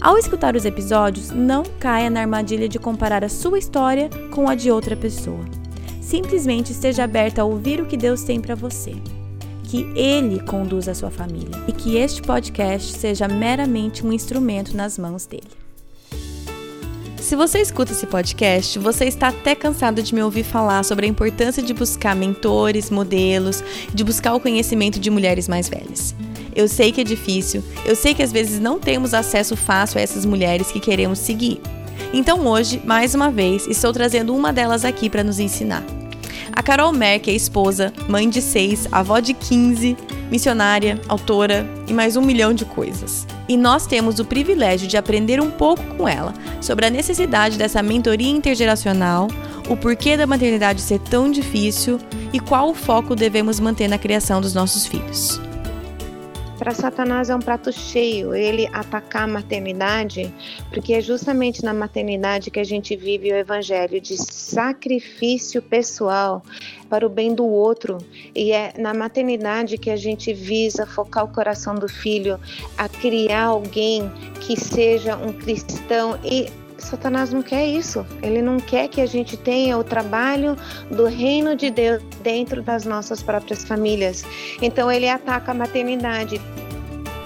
Ao escutar os episódios, não caia na armadilha de comparar a sua história com a de outra pessoa. Simplesmente esteja aberta a ouvir o que Deus tem para você. Que Ele conduza a sua família e que este podcast seja meramente um instrumento nas mãos dele. Se você escuta esse podcast, você está até cansado de me ouvir falar sobre a importância de buscar mentores, modelos, de buscar o conhecimento de mulheres mais velhas. Eu sei que é difícil, eu sei que às vezes não temos acesso fácil a essas mulheres que queremos seguir. Então hoje, mais uma vez, estou trazendo uma delas aqui para nos ensinar. A Carol Merck é esposa, mãe de seis, avó de 15, missionária, autora e mais um milhão de coisas. E nós temos o privilégio de aprender um pouco com ela sobre a necessidade dessa mentoria intergeracional, o porquê da maternidade ser tão difícil e qual o foco devemos manter na criação dos nossos filhos. Para Satanás é um prato cheio ele atacar a maternidade, porque é justamente na maternidade que a gente vive o evangelho de sacrifício pessoal para o bem do outro. E é na maternidade que a gente visa focar o coração do filho a criar alguém que seja um cristão e Satanás não quer isso. Ele não quer que a gente tenha o trabalho do reino de Deus dentro das nossas próprias famílias. Então ele ataca a maternidade.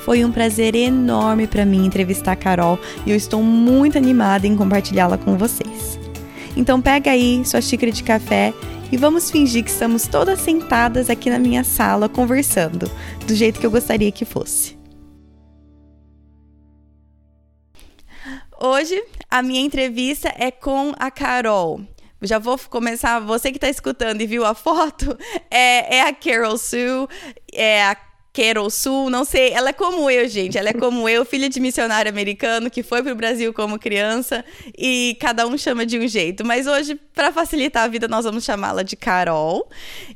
Foi um prazer enorme para mim entrevistar a Carol e eu estou muito animada em compartilhá-la com vocês. Então pega aí sua xícara de café e vamos fingir que estamos todas sentadas aqui na minha sala conversando, do jeito que eu gostaria que fosse. Hoje a minha entrevista é com a Carol. Já vou começar. Você que está escutando e viu a foto, é, é a Carol Sue, é a Carol Sul, não sei. Ela é como eu, gente. Ela é como eu, filha de missionário americano que foi para o Brasil como criança e cada um chama de um jeito. Mas hoje, para facilitar a vida, nós vamos chamá-la de Carol.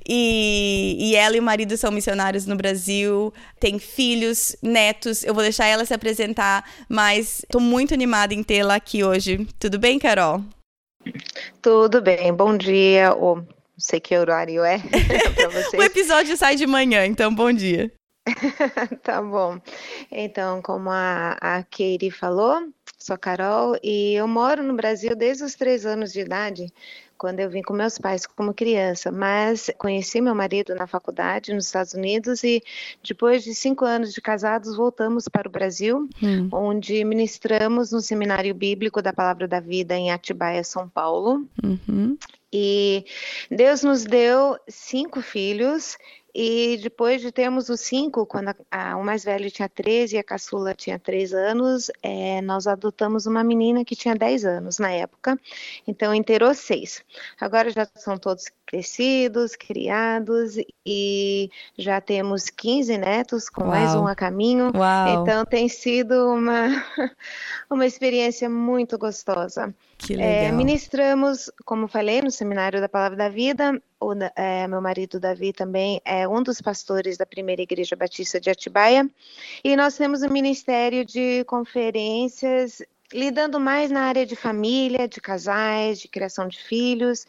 E, e ela e o marido são missionários no Brasil, tem filhos, netos. Eu vou deixar ela se apresentar, mas estou muito animada em tê-la aqui hoje. Tudo bem, Carol? Tudo bem. Bom dia, ou não sei que horário é para vocês. o episódio sai de manhã, então bom dia. tá bom. Então, como a, a Katie falou, sou Carol e eu moro no Brasil desde os três anos de idade, quando eu vim com meus pais como criança. Mas conheci meu marido na faculdade nos Estados Unidos e depois de cinco anos de casados voltamos para o Brasil, hum. onde ministramos no Seminário Bíblico da Palavra da Vida em Atibaia, São Paulo. Uhum. E Deus nos deu cinco filhos e depois de termos os cinco, quando a, a, o mais velho tinha 13 e a caçula tinha 3 anos, é, nós adotamos uma menina que tinha 10 anos na época, então inteirou seis. Agora já são todos crescidos, criados e já temos 15 netos com Uau. mais um a caminho. Uau. Então tem sido uma, uma experiência muito gostosa. Que é, legal. É, ministramos, como falei, no Seminário da Palavra da Vida. O, é, meu marido Davi também é um dos pastores da primeira Igreja Batista de Atibaia. E nós temos um ministério de conferências lidando mais na área de família, de casais, de criação de filhos.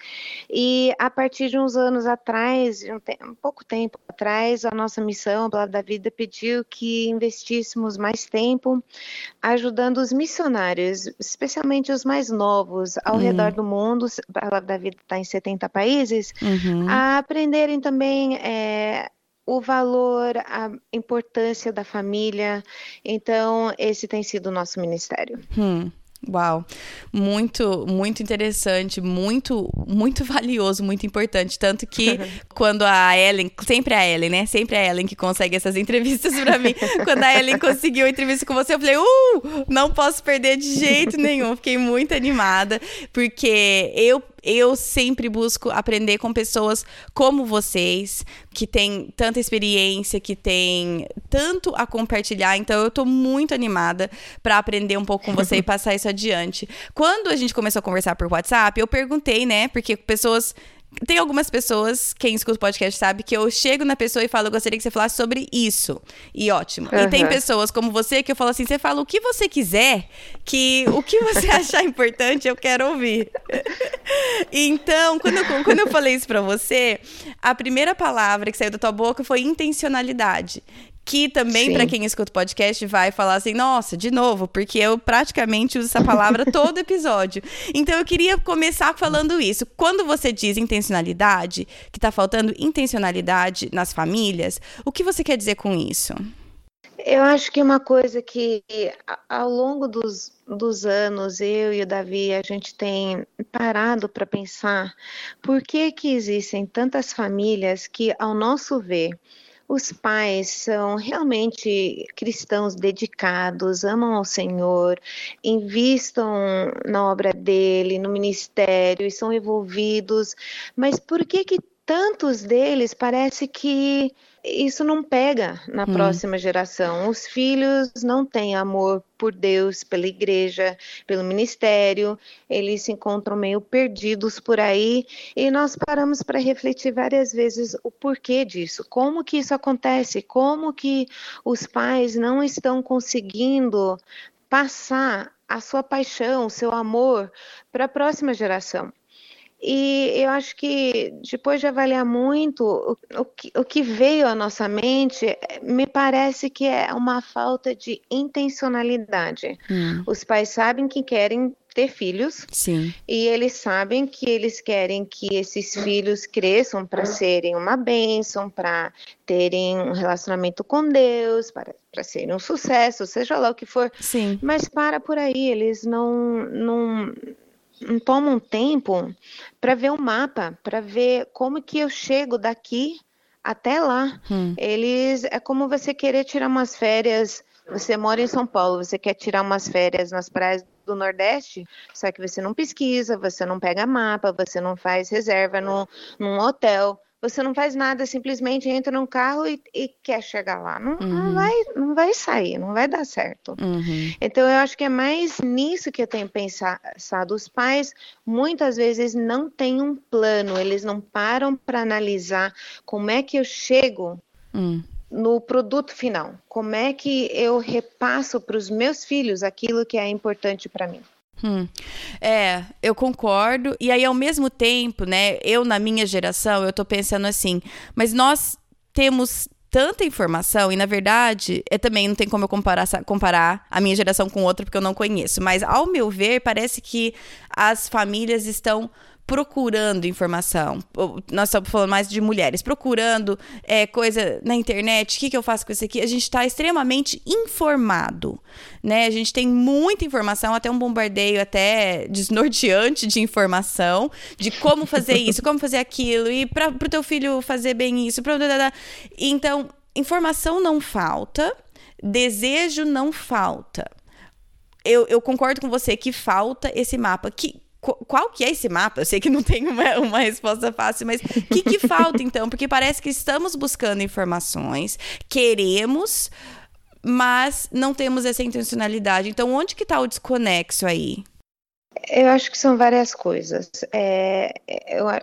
E a partir de uns anos atrás, um, te um pouco tempo atrás, a nossa missão, a Palavra da Vida, pediu que investíssemos mais tempo ajudando os missionários, especialmente os mais novos, ao uhum. redor do mundo. A Palavra da Vida está em 70 países, uhum. a aprenderem também. É, o valor, a importância da família. Então, esse tem sido o nosso ministério. Hum. Uau, muito, muito interessante, muito, muito valioso, muito importante. Tanto que quando a Ellen, sempre a Ellen, né? Sempre a Ellen que consegue essas entrevistas para mim. quando a Ellen conseguiu a entrevista com você, eu falei, uh, não posso perder de jeito nenhum. Fiquei muito animada, porque eu eu sempre busco aprender com pessoas como vocês, que têm tanta experiência, que têm tanto a compartilhar. Então, eu tô muito animada para aprender um pouco com você e passar isso adiante. Quando a gente começou a conversar por WhatsApp, eu perguntei, né? Porque pessoas tem algumas pessoas, quem escuta o podcast sabe, que eu chego na pessoa e falo, eu gostaria que você falasse sobre isso. E ótimo. Uhum. E tem pessoas como você que eu falo assim, você fala o que você quiser, que o que você achar importante eu quero ouvir. então, quando eu, quando eu falei isso pra você, a primeira palavra que saiu da tua boca foi intencionalidade que também para quem escuta o podcast vai falar assim, nossa, de novo, porque eu praticamente uso essa palavra todo episódio. Então eu queria começar falando isso. Quando você diz intencionalidade, que está faltando intencionalidade nas famílias, o que você quer dizer com isso? Eu acho que uma coisa que ao longo dos, dos anos, eu e o Davi, a gente tem parado para pensar por que que existem tantas famílias que, ao nosso ver, os pais são realmente cristãos dedicados, amam ao Senhor, investam na obra dele, no ministério e são envolvidos, mas por que que tantos deles parece que isso não pega na hum. próxima geração. Os filhos não têm amor por Deus, pela igreja, pelo ministério, eles se encontram meio perdidos por aí e nós paramos para refletir várias vezes o porquê disso, como que isso acontece, como que os pais não estão conseguindo passar a sua paixão, o seu amor para a próxima geração. E eu acho que depois de avaliar muito o, o, que, o que veio à nossa mente, me parece que é uma falta de intencionalidade. Hum. Os pais sabem que querem ter filhos. Sim. E eles sabem que eles querem que esses filhos cresçam para serem uma bênção, para terem um relacionamento com Deus, para, para serem um sucesso, seja lá o que for. Sim. Mas para por aí, eles não, não toma um tempo para ver o mapa, para ver como que eu chego daqui até lá. Hum. Eles é como você querer tirar umas férias. Você mora em São Paulo, você quer tirar umas férias nas praias do Nordeste, só que você não pesquisa, você não pega mapa, você não faz reserva no, num hotel você não faz nada, simplesmente entra num carro e, e quer chegar lá. Não, uhum. não, vai, não vai sair, não vai dar certo. Uhum. Então, eu acho que é mais nisso que eu tenho pensado. Os pais, muitas vezes, não têm um plano, eles não param para analisar como é que eu chego. Uhum no produto final? Como é que eu repasso para os meus filhos aquilo que é importante para mim? Hum. É, eu concordo. E aí, ao mesmo tempo, né, eu na minha geração, eu tô pensando assim, mas nós temos tanta informação, e na verdade, eu também não tem como eu comparar, comparar a minha geração com outra, porque eu não conheço. Mas, ao meu ver, parece que as famílias estão procurando informação. Nós estamos falando mais de mulheres, procurando é, coisa na internet, o que, que eu faço com isso aqui? A gente está extremamente informado, né? A gente tem muita informação, até um bombardeio até desnorteante de informação, de como fazer isso, como fazer aquilo, e para o teu filho fazer bem isso. Pra... Então, informação não falta, desejo não falta. Eu, eu concordo com você que falta esse mapa. Que, qual que é esse mapa? Eu sei que não tem uma, uma resposta fácil, mas o que, que falta então? Porque parece que estamos buscando informações, queremos, mas não temos essa intencionalidade. Então, onde que está o desconexo aí? Eu acho que são várias coisas. É,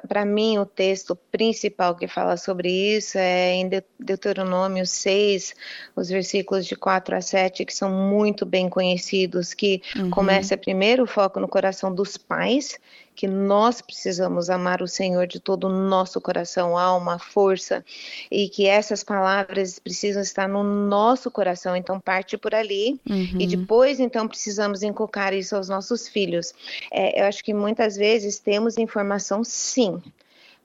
Para mim, o texto principal que fala sobre isso é em Deuteronômio 6, os versículos de 4 a 7, que são muito bem conhecidos, que uhum. começa primeiro o foco no coração dos pais, que nós precisamos amar o Senhor de todo o nosso coração, alma, força, e que essas palavras precisam estar no nosso coração. Então, parte por ali, uhum. e depois, então, precisamos inculcar isso aos nossos filhos. É, eu acho que muitas vezes temos informação, sim,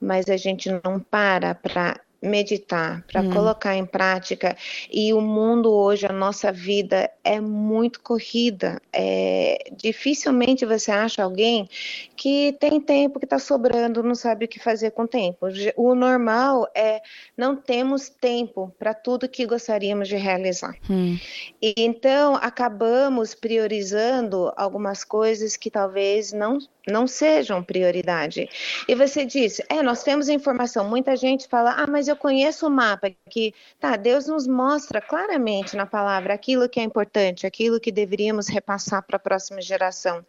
mas a gente não para para meditar, para hum. colocar em prática. E o mundo hoje, a nossa vida é muito corrida. É, dificilmente você acha alguém que tem tempo que está sobrando, não sabe o que fazer com o tempo. O normal é não temos tempo para tudo que gostaríamos de realizar. Hum. E então acabamos priorizando algumas coisas que talvez não não sejam prioridade. E você disse, é, nós temos informação. Muita gente fala, ah, mas eu conheço o mapa que, tá, Deus nos mostra claramente na palavra aquilo que é importante, aquilo que deveríamos repassar para a próxima geração.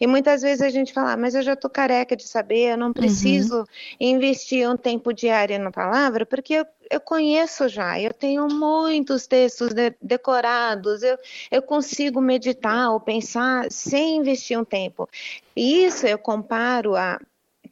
E muitas vezes a gente fala, ah, mas eu já estou careca de saber, eu não preciso uhum. investir um tempo diário na palavra, porque eu eu conheço já, eu tenho muitos textos de, decorados, eu, eu consigo meditar ou pensar sem investir um tempo. E isso eu comparo a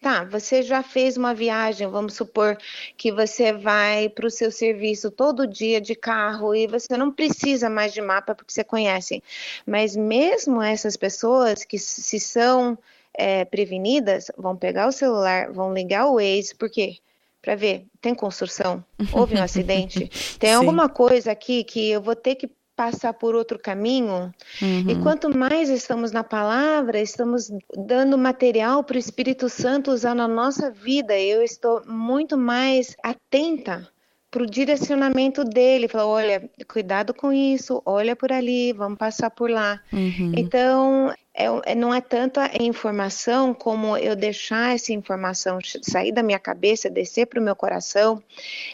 Tá, você já fez uma viagem, vamos supor que você vai para o seu serviço todo dia de carro e você não precisa mais de mapa porque você conhece. Mas mesmo essas pessoas que se são é, prevenidas, vão pegar o celular, vão ligar o Waze, por quê? Para ver, tem construção? Houve um acidente? Tem Sim. alguma coisa aqui que eu vou ter que passar por outro caminho. Uhum. E quanto mais estamos na palavra, estamos dando material para o Espírito Santo usar na nossa vida. Eu estou muito mais atenta para o direcionamento dele. Falou, olha, cuidado com isso, olha por ali, vamos passar por lá. Uhum. Então, é, é, não é tanto a informação como eu deixar essa informação sair da minha cabeça, descer para o meu coração,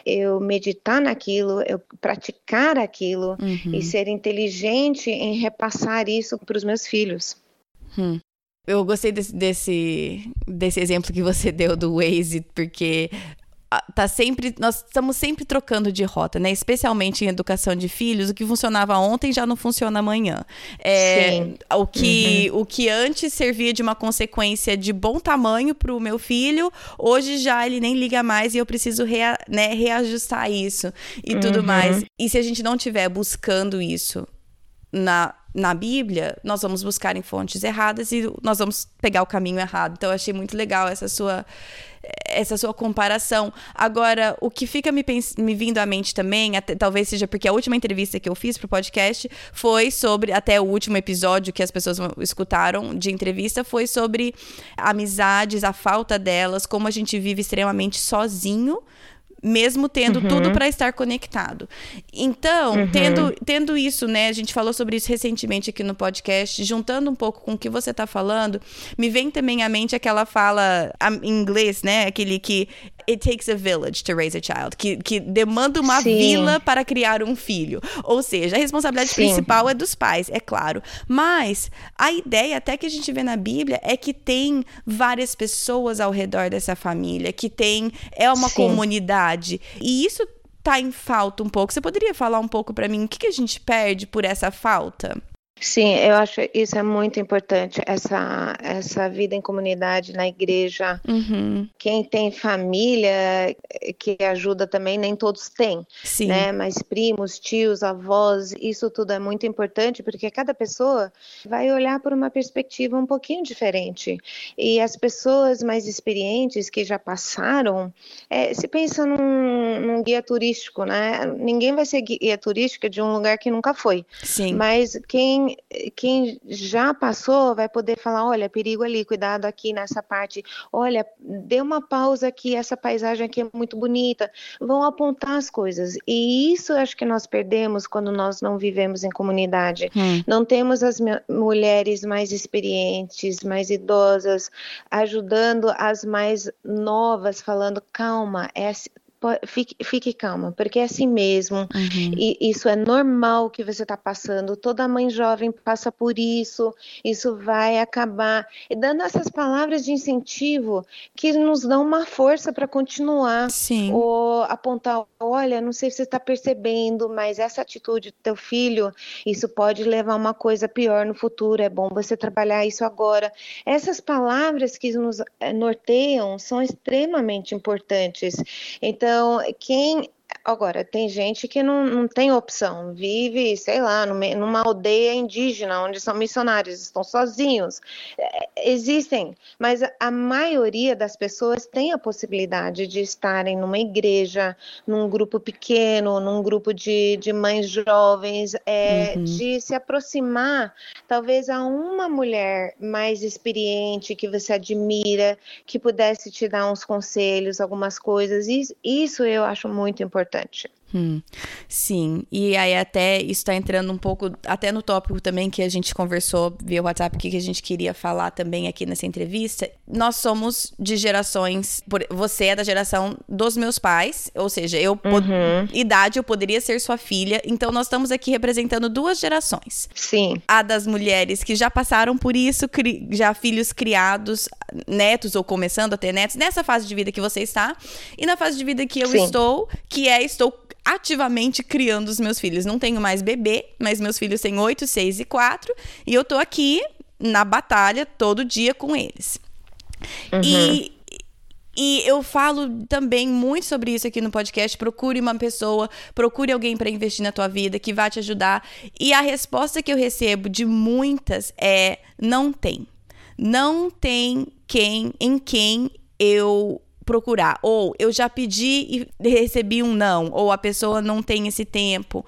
eu meditar naquilo, eu praticar aquilo uhum. e ser inteligente em repassar isso para os meus filhos. Hum. Eu gostei desse, desse, desse exemplo que você deu do Waze, porque tá sempre, nós estamos sempre trocando de rota, né? Especialmente em educação de filhos, o que funcionava ontem já não funciona amanhã. É, Sim. O que, uhum. o que antes servia de uma consequência de bom tamanho para o meu filho, hoje já ele nem liga mais e eu preciso rea, né, reajustar isso e uhum. tudo mais. E se a gente não estiver buscando isso na na Bíblia, nós vamos buscar em fontes erradas e nós vamos pegar o caminho errado. Então, eu achei muito legal essa sua essa sua comparação. Agora, o que fica me, me vindo à mente também, até, talvez seja porque a última entrevista que eu fiz pro podcast foi sobre, até o último episódio que as pessoas escutaram de entrevista, foi sobre amizades, a falta delas, como a gente vive extremamente sozinho mesmo tendo uhum. tudo para estar conectado. Então, uhum. tendo, tendo isso, né? A gente falou sobre isso recentemente aqui no podcast, juntando um pouco com o que você está falando, me vem também à mente aquela fala em inglês, né? Aquele que it takes a village to raise a child, que, que demanda uma Sim. vila para criar um filho. Ou seja, a responsabilidade Sim. principal é dos pais, é claro. Mas a ideia, até que a gente vê na Bíblia, é que tem várias pessoas ao redor dessa família, que tem é uma Sim. comunidade. E isso tá em falta um pouco. Você poderia falar um pouco para mim o que, que a gente perde por essa falta? Sim, eu acho isso é muito importante, essa, essa vida em comunidade na igreja. Uhum. Quem tem família que ajuda também, nem todos têm, Sim. né? Mas primos, tios, avós, isso tudo é muito importante, porque cada pessoa vai olhar por uma perspectiva um pouquinho diferente. E as pessoas mais experientes que já passaram, é, se pensa num, num guia turístico, né? Ninguém vai ser guia turística de um lugar que nunca foi. Sim. Mas quem quem, já passou vai poder falar, olha, perigo ali, cuidado aqui nessa parte, olha, dê uma pausa aqui, essa paisagem aqui é muito bonita, vão apontar as coisas. E isso acho que nós perdemos quando nós não vivemos em comunidade. Hum. Não temos as mulheres mais experientes, mais idosas, ajudando as mais novas, falando, calma, é fique, fique calma, porque é assim mesmo. Uhum. E isso é normal que você está passando. Toda mãe jovem passa por isso. Isso vai acabar. E dando essas palavras de incentivo que nos dão uma força para continuar. Sim. Ou apontar, olha, não sei se você está percebendo, mas essa atitude do teu filho, isso pode levar a uma coisa pior no futuro. É bom você trabalhar isso agora. Essas palavras que nos eh, norteiam são extremamente importantes. Então então, quem. Agora, tem gente que não, não tem opção, vive, sei lá, numa aldeia indígena, onde são missionários, estão sozinhos. É, existem, mas a maioria das pessoas tem a possibilidade de estarem numa igreja, num grupo pequeno, num grupo de, de mães jovens, é, uhum. de se aproximar, talvez a uma mulher mais experiente que você admira, que pudesse te dar uns conselhos, algumas coisas. Isso, isso eu acho muito importante. attention Hum, sim, e aí até isso está entrando um pouco, até no tópico também que a gente conversou via WhatsApp, que a gente queria falar também aqui nessa entrevista. Nós somos de gerações, você é da geração dos meus pais, ou seja, eu, uhum. idade, eu poderia ser sua filha, então nós estamos aqui representando duas gerações. Sim. A das mulheres que já passaram por isso, já filhos criados, netos ou começando a ter netos, nessa fase de vida que você está, e na fase de vida que eu Sim. estou, que é estou ativamente criando os meus filhos. Não tenho mais bebê, mas meus filhos têm 8, 6 e 4. E eu tô aqui na batalha todo dia com eles. Uhum. E, e eu falo também muito sobre isso aqui no podcast. Procure uma pessoa, procure alguém para investir na tua vida que vai te ajudar. E a resposta que eu recebo de muitas é: não tem. Não tem quem em quem eu procurar. Ou eu já pedi e recebi um não, ou a pessoa não tem esse tempo.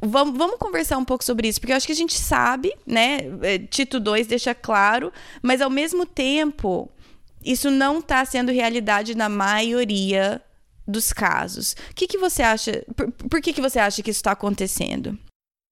Vamos, vamos conversar um pouco sobre isso, porque eu acho que a gente sabe, né? É, Tito 2 deixa claro, mas ao mesmo tempo, isso não está sendo realidade na maioria dos casos. O que, que você acha? Por, por que, que você acha que isso está acontecendo?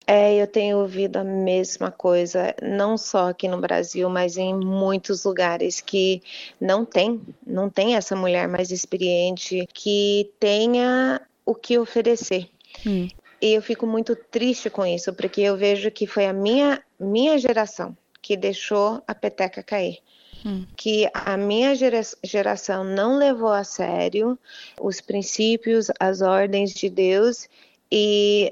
É, eu tenho ouvido a mesma coisa, não só aqui no Brasil, mas em muitos lugares que não tem, não tem essa mulher mais experiente que tenha o que oferecer. Hum. E eu fico muito triste com isso, porque eu vejo que foi a minha, minha geração que deixou a peteca cair. Hum. Que a minha geração não levou a sério os princípios, as ordens de Deus e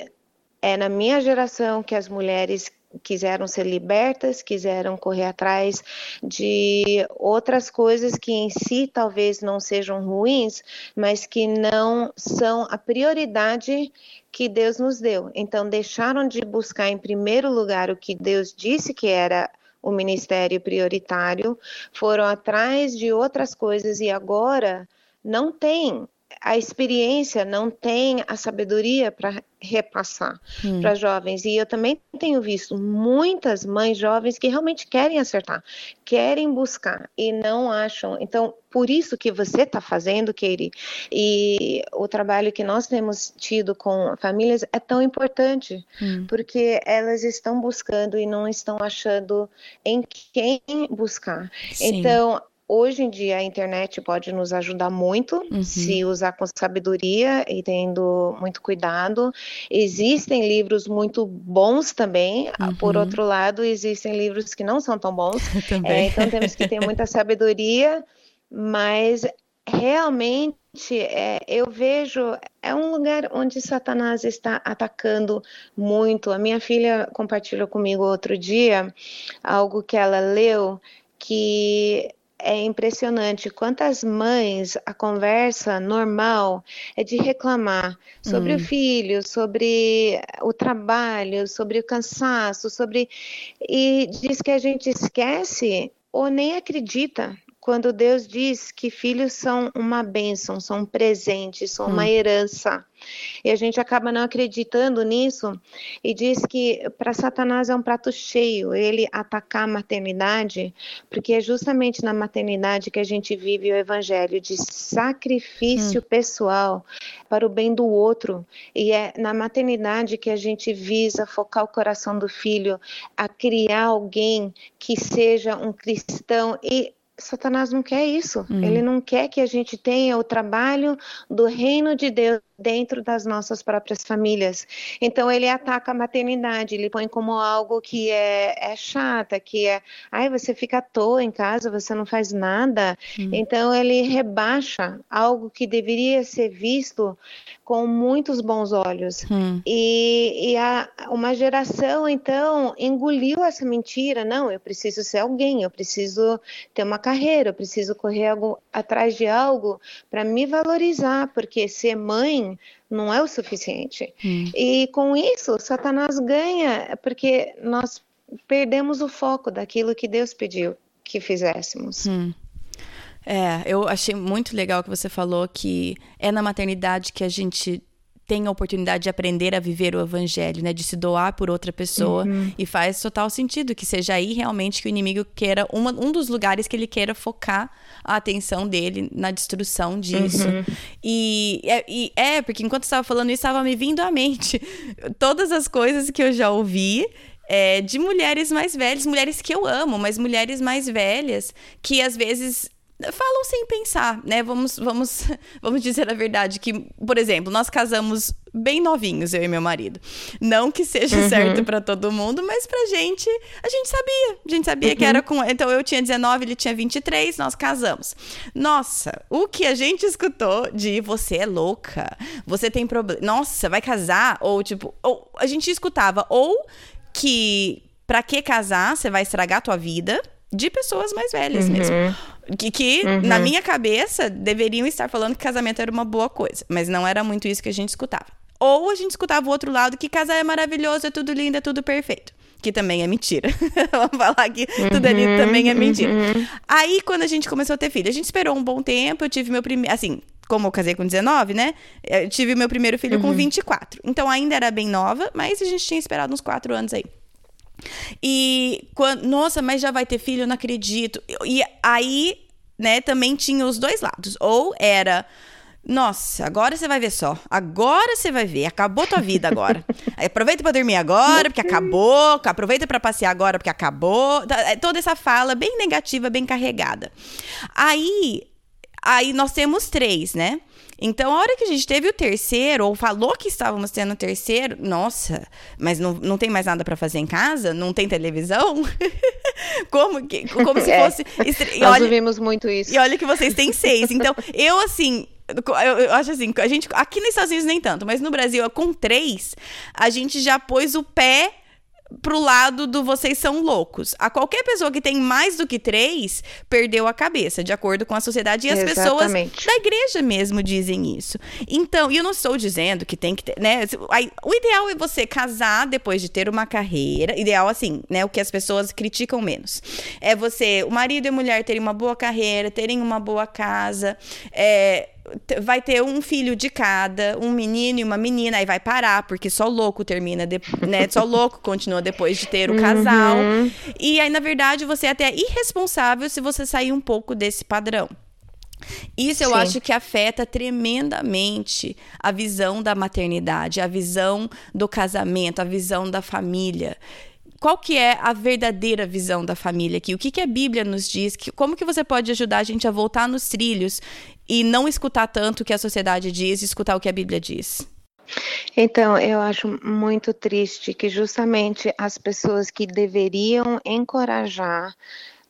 é na minha geração que as mulheres quiseram ser libertas, quiseram correr atrás de outras coisas que em si talvez não sejam ruins, mas que não são a prioridade que Deus nos deu. Então deixaram de buscar em primeiro lugar o que Deus disse que era o ministério prioritário, foram atrás de outras coisas e agora não tem a experiência, não tem a sabedoria para repassar hum. para jovens. E eu também tenho visto muitas mães jovens que realmente querem acertar, querem buscar e não acham. Então, por isso que você está fazendo, Katie, e o trabalho que nós temos tido com famílias é tão importante, hum. porque elas estão buscando e não estão achando em quem buscar. Sim. Então, Hoje em dia a internet pode nos ajudar muito uhum. se usar com sabedoria e tendo muito cuidado. Existem livros muito bons também. Uhum. Por outro lado, existem livros que não são tão bons. é, então temos que ter muita sabedoria, mas realmente é, eu vejo é um lugar onde Satanás está atacando muito. A minha filha compartilhou comigo outro dia algo que ela leu que é impressionante quantas mães a conversa normal é de reclamar sobre hum. o filho, sobre o trabalho, sobre o cansaço, sobre e diz que a gente esquece ou nem acredita quando Deus diz que filhos são uma bênção, são um presente, são hum. uma herança. E a gente acaba não acreditando nisso e diz que para Satanás é um prato cheio ele atacar a maternidade, porque é justamente na maternidade que a gente vive o evangelho de sacrifício hum. pessoal para o bem do outro. E é na maternidade que a gente visa focar o coração do filho a criar alguém que seja um cristão e Satanás não quer isso. Uhum. Ele não quer que a gente tenha o trabalho do reino de Deus dentro das nossas próprias famílias. Então ele ataca a maternidade, ele põe como algo que é, é chata, que é, ai, você fica à toa em casa, você não faz nada. Uhum. Então ele rebaixa algo que deveria ser visto com muitos bons olhos. Uhum. E, e a, uma geração, então, engoliu essa mentira. Não, eu preciso ser alguém, eu preciso ter uma carreira, eu preciso correr algo, atrás de algo para me valorizar, porque ser mãe não é o suficiente. Hum. E com isso, Satanás ganha, porque nós perdemos o foco daquilo que Deus pediu que fizéssemos. Hum. É, eu achei muito legal que você falou que é na maternidade que a gente tem a oportunidade de aprender a viver o evangelho, né? De se doar por outra pessoa. Uhum. E faz total sentido que seja aí realmente que o inimigo queira, uma, um dos lugares que ele queira focar a atenção dele na destruição disso. Uhum. E, é, e, é, porque enquanto estava falando isso, estava me vindo à mente todas as coisas que eu já ouvi. É, de mulheres mais velhas, mulheres que eu amo, mas mulheres mais velhas que às vezes falam sem pensar, né? Vamos, vamos, vamos dizer a verdade que, por exemplo, nós casamos bem novinhos, eu e meu marido. Não que seja uhum. certo para todo mundo, mas pra gente, a gente sabia. A gente sabia uhum. que era com. Então eu tinha 19, ele tinha 23, nós casamos. Nossa, o que a gente escutou de você é louca, você tem problema. Nossa, vai casar? Ou tipo, ou, a gente escutava ou que pra que casar? Você vai estragar a tua vida de pessoas mais velhas uhum. mesmo. Que, que uhum. na minha cabeça, deveriam estar falando que casamento era uma boa coisa. Mas não era muito isso que a gente escutava. Ou a gente escutava o outro lado, que casar é maravilhoso, é tudo lindo, é tudo perfeito. Que também é mentira. Vamos falar que uhum, tudo ali também é mentira. Uhum. Aí, quando a gente começou a ter filho, a gente esperou um bom tempo, eu tive meu primeiro. Assim, como eu casei com 19, né? Eu tive meu primeiro filho com 24. Uhum. Então ainda era bem nova, mas a gente tinha esperado uns 4 anos aí. E quando, nossa, mas já vai ter filho, eu não acredito. E aí, né, também tinha os dois lados. Ou era nossa, agora você vai ver só. Agora você vai ver. Acabou tua vida agora. aproveita para dormir agora, porque acabou. Aproveita para passear agora, porque acabou. Tá, é toda essa fala bem negativa, bem carregada. Aí, aí nós temos três, né? Então, a hora que a gente teve o terceiro, ou falou que estávamos tendo o terceiro, nossa, mas não, não tem mais nada para fazer em casa? Não tem televisão? como, que, como se é. fosse. É, Nós olha, ouvimos muito isso. E olha que vocês têm seis. Então, eu assim. Eu, eu, acho assim, a gente aqui nos Estados Unidos nem tanto, mas no Brasil, com três, a gente já pôs o pé pro lado do vocês são loucos. A qualquer pessoa que tem mais do que três perdeu a cabeça, de acordo com a sociedade. E as Exatamente. pessoas da igreja mesmo dizem isso. Então, e eu não estou dizendo que tem que ter, né? O ideal é você casar depois de ter uma carreira. Ideal, assim, né? O que as pessoas criticam menos. É você, o marido e a mulher terem uma boa carreira, terem uma boa casa. É, vai ter um filho de cada, um menino e uma menina, aí vai parar, porque só louco termina, de, né? Só louco continua depois de ter o casal. Uhum. E aí, na verdade, você é até irresponsável se você sair um pouco desse padrão. Isso eu Sim. acho que afeta tremendamente a visão da maternidade, a visão do casamento, a visão da família qual que é a verdadeira visão da família aqui? O que, que a Bíblia nos diz? Que, como que você pode ajudar a gente a voltar nos trilhos e não escutar tanto o que a sociedade diz e escutar o que a Bíblia diz? Então, eu acho muito triste que justamente as pessoas que deveriam encorajar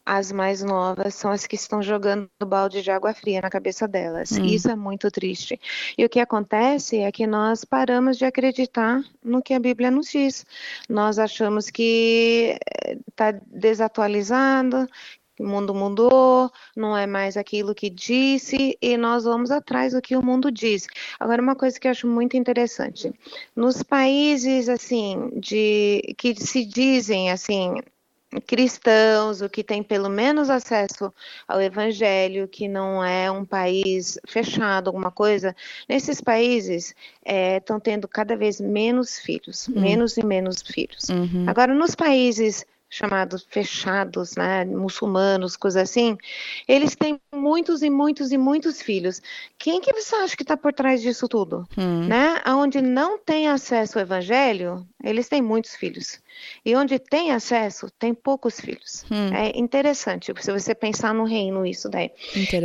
as mais novas são as que estão jogando balde de água fria na cabeça delas. Hum. Isso é muito triste. E o que acontece é que nós paramos de acreditar no que a Bíblia nos diz. Nós achamos que está eh, desatualizado, o mundo mudou, não é mais aquilo que disse, e nós vamos atrás do que o mundo diz. Agora, uma coisa que eu acho muito interessante, nos países assim de que se dizem assim cristãos, o que tem pelo menos acesso ao evangelho, que não é um país fechado, alguma coisa, nesses países estão é, tendo cada vez menos filhos, uhum. menos e menos filhos. Uhum. Agora, nos países chamados fechados, né, muçulmanos, coisa assim, eles têm muitos e muitos e muitos filhos. Quem que você acha que está por trás disso tudo? Hum. Né? Onde não tem acesso ao evangelho, eles têm muitos filhos. E onde tem acesso, tem poucos filhos. Hum. É interessante, se você pensar no reino isso daí.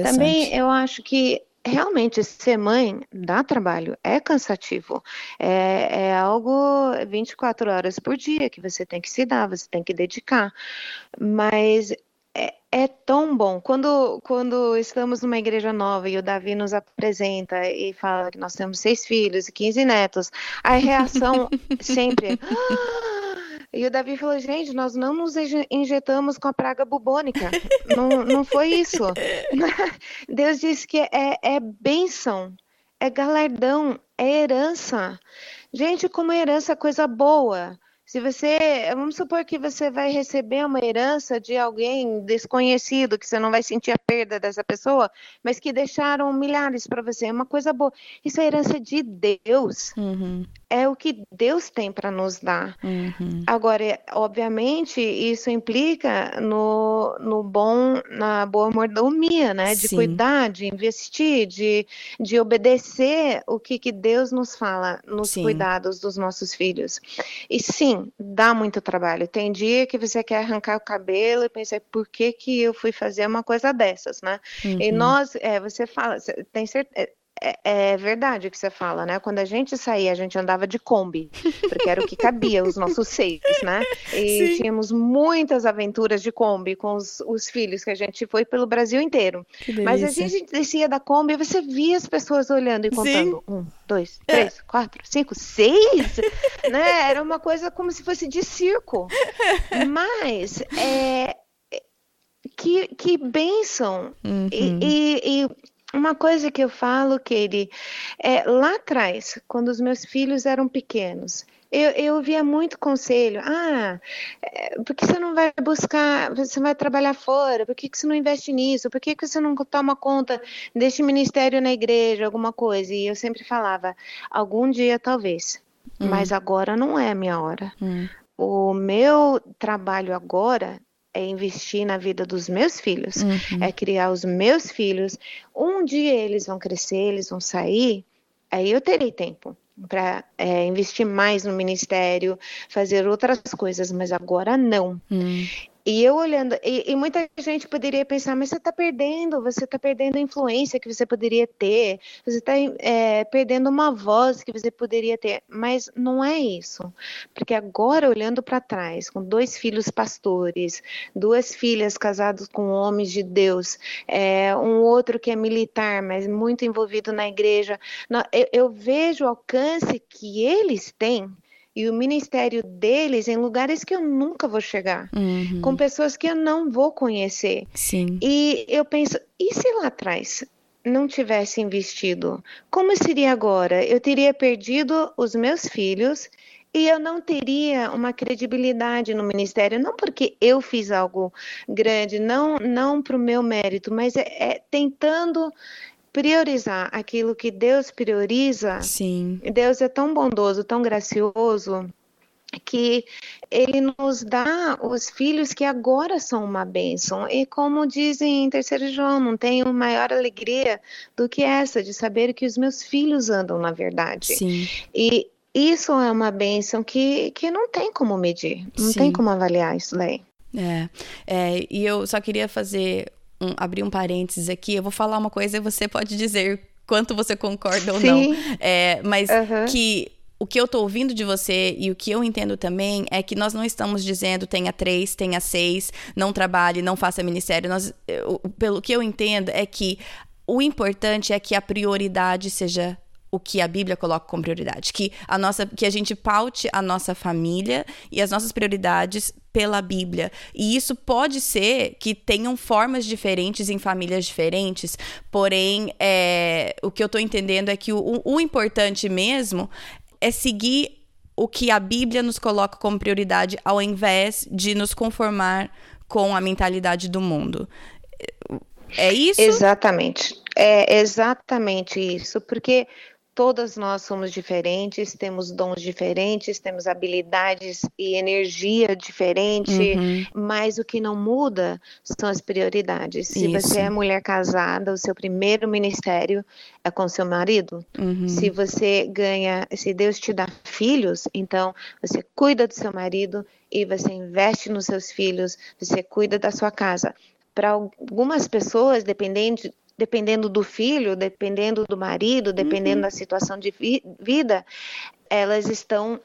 Também eu acho que realmente ser mãe dá trabalho, é cansativo, é, é, algo 24 horas por dia que você tem que se dar, você tem que dedicar, mas é, é, tão bom. Quando, quando estamos numa igreja nova e o Davi nos apresenta e fala que nós temos seis filhos e 15 netos, a reação sempre é. E o Davi falou, gente, nós não nos injetamos com a praga bubônica. não, não foi isso. Deus disse que é, é bênção, é galardão, é herança. Gente, como herança é coisa boa. Se você, vamos supor que você vai receber uma herança de alguém desconhecido, que você não vai sentir a perda dessa pessoa, mas que deixaram milhares para você, é uma coisa boa. Isso é herança de Deus. Uhum. É o que Deus tem para nos dar. Uhum. Agora, obviamente, isso implica no, no bom, na boa mordomia, né? De Sim. cuidar, de investir, de, de obedecer o que, que Deus nos fala nos sim. cuidados dos nossos filhos. E sim, dá muito trabalho. Tem dia que você quer arrancar o cabelo e pensar, por que, que eu fui fazer uma coisa dessas, né? Uhum. E nós, é, você fala, tem certeza é, é, verdade o que você fala, né? Quando a gente saía, a gente andava de Kombi, porque era o que cabia, os nossos seios, né? E Sim. tínhamos muitas aventuras de Kombi com os, os, filhos, que a gente foi pelo Brasil inteiro. Mas a gente descia da Kombi e você via as pessoas olhando e contando. Sim. Um, dois, é. três, é. quatro, cinco, seis, né? Era uma coisa como se fosse de circo. Mas é, que, que bênção! Uhum. E, e, e uma coisa que eu falo, Katie, é lá atrás, quando os meus filhos eram pequenos, eu, eu ouvia muito conselho. Ah, é, por que você não vai buscar, você vai trabalhar fora? Por que, que você não investe nisso? Por que, que você não toma conta deste ministério na igreja, alguma coisa? E eu sempre falava, algum dia talvez, hum. mas agora não é a minha hora. Hum. O meu trabalho agora é investir na vida dos meus filhos, uhum. é criar os meus filhos. Um dia eles vão crescer, eles vão sair, aí eu terei tempo para é, investir mais no ministério, fazer outras coisas, mas agora não. Uhum. E eu olhando, e, e, muita gente poderia pensar, mas você está perdendo, você está perdendo a influência que você poderia ter, você está é, perdendo uma voz que você poderia ter, mas não é isso, porque agora olhando para trás, com dois filhos pastores, duas filhas casadas com homens de Deus, é, um outro que é militar, mas muito envolvido na igreja, eu, eu vejo o alcance que eles têm e o ministério deles em lugares que eu nunca vou chegar, uhum. com pessoas que eu não vou conhecer. Sim. E eu penso, e se lá atrás não tivesse investido, como seria agora? Eu teria perdido os meus filhos e eu não teria uma credibilidade no ministério, não porque eu fiz algo grande, não não para o meu mérito, mas é, é tentando priorizar aquilo que Deus prioriza. Sim. Deus é tão bondoso, tão gracioso que ele nos dá os filhos que agora são uma bênção. E como dizem em 3 João, não tenho maior alegria do que essa de saber que os meus filhos andam na verdade. Sim. E isso é uma bênção que, que não tem como medir, não Sim. tem como avaliar isso daí. É, é, e eu só queria fazer um, abrir um parênteses aqui, eu vou falar uma coisa e você pode dizer quanto você concorda ou não. É, mas uhum. que o que eu tô ouvindo de você e o que eu entendo também é que nós não estamos dizendo tenha três, tenha seis, não trabalhe, não faça ministério. Nós, eu, pelo que eu entendo é que o importante é que a prioridade seja o que a Bíblia coloca como prioridade, que a nossa, que a gente paute a nossa família e as nossas prioridades pela Bíblia. E isso pode ser que tenham formas diferentes em famílias diferentes, porém, é, o que eu estou entendendo é que o, o importante mesmo é seguir o que a Bíblia nos coloca como prioridade, ao invés de nos conformar com a mentalidade do mundo. É isso? Exatamente. É exatamente isso, porque Todas nós somos diferentes, temos dons diferentes, temos habilidades e energia diferente, uhum. mas o que não muda são as prioridades. Se Isso. você é mulher casada, o seu primeiro ministério é com seu marido. Uhum. Se você ganha, se Deus te dá filhos, então você cuida do seu marido e você investe nos seus filhos, você cuida da sua casa para algumas pessoas, dependendo, dependendo do filho, dependendo do marido, dependendo uhum. da situação de vi vida, elas estão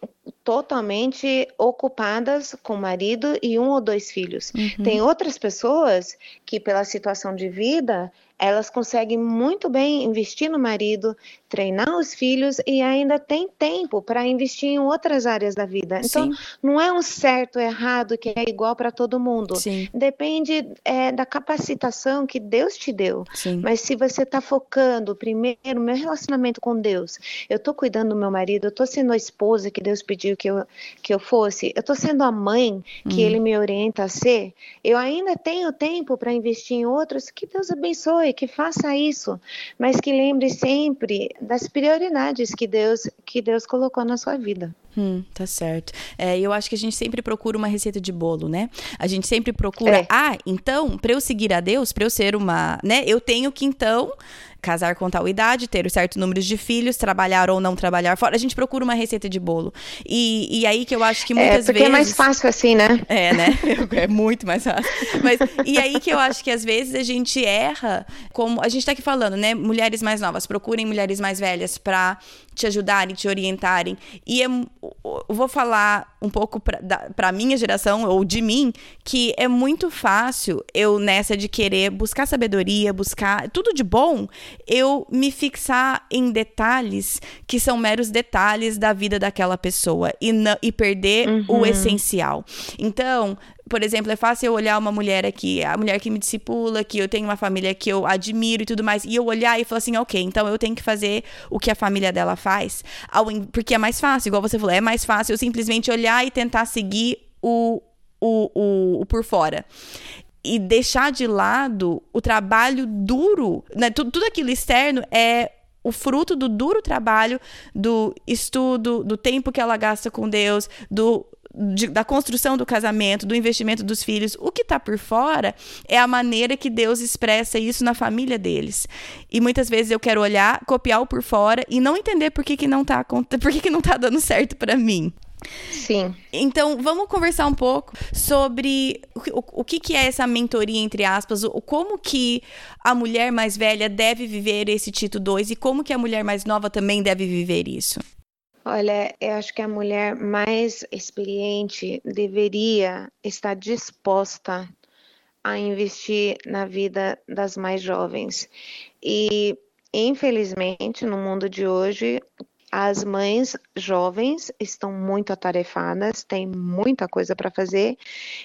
totalmente ocupadas com o marido e um ou dois filhos. Uhum. Tem outras pessoas que, pela situação de vida, elas conseguem muito bem investir no marido, treinar os filhos e ainda tem tempo para investir em outras áreas da vida. Então, Sim. não é um certo ou errado que é igual para todo mundo. Sim. Depende é, da capacitação que Deus te deu. Sim. Mas se você está focando primeiro no meu relacionamento com Deus, eu estou cuidando do meu marido, eu estou sendo a esposa que Deus pediu que eu, que eu fosse? Eu estou sendo a mãe que hum. ele me orienta a ser? Eu ainda tenho tempo para investir em outros? Que Deus abençoe, que faça isso, mas que lembre sempre das prioridades que Deus, que Deus colocou na sua vida. Hum, tá certo. É, eu acho que a gente sempre procura uma receita de bolo, né? A gente sempre procura, é. ah, então, para eu seguir a Deus, para eu ser uma, né? Eu tenho que então casar com tal idade, ter um certo número de filhos, trabalhar ou não trabalhar fora. A gente procura uma receita de bolo. E, e aí que eu acho que é, muitas é, porque vezes. é mais fácil assim, né? É, né? É muito mais fácil. Mas, e aí que eu acho que às vezes a gente erra, como a gente tá aqui falando, né? Mulheres mais novas, procurem mulheres mais velhas para te ajudarem, te orientarem. E é, eu vou falar um pouco para a minha geração, ou de mim, que é muito fácil eu, nessa de querer buscar sabedoria, buscar tudo de bom, eu me fixar em detalhes que são meros detalhes da vida daquela pessoa e, e perder uhum. o essencial. Então, por exemplo, é fácil eu olhar uma mulher aqui, a mulher que me discipula, que eu tenho uma família que eu admiro e tudo mais, e eu olhar e falar assim, ok, então eu tenho que fazer o que a família dela faz, porque é mais fácil, igual você falou, é mais fácil eu simplesmente olhar e tentar seguir o, o, o, o por fora e deixar de lado o trabalho duro, né? Tudo, tudo aquilo externo é o fruto do duro trabalho, do estudo, do tempo que ela gasta com Deus, do de, da construção do casamento, do investimento dos filhos, o que está por fora é a maneira que Deus expressa isso na família deles. E muitas vezes eu quero olhar, copiar o por fora e não entender por que, que não está que, que tá dando certo para mim. Sim. Então, vamos conversar um pouco sobre o, o, que, que é essa mentoria, entre aspas, o, como que a mulher mais velha deve viver esse título 2 e como que a mulher mais nova também deve viver isso. Olha, eu acho que a mulher mais experiente deveria estar disposta a investir na vida das mais jovens. E, infelizmente, no mundo de hoje, as mães jovens estão muito atarefadas, têm muita coisa para fazer,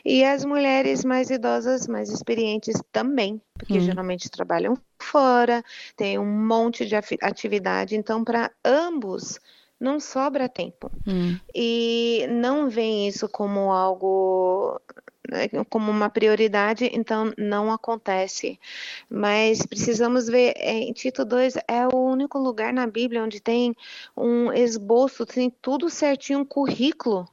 e as mulheres mais idosas, mais experientes também, porque hum. geralmente trabalham fora, tem um monte de atividade, então para ambos não sobra tempo. Hum. E não vem isso como algo como uma prioridade, então não acontece. Mas precisamos ver, é, em Tito 2 é o único lugar na Bíblia onde tem um esboço, tem tudo certinho, um currículo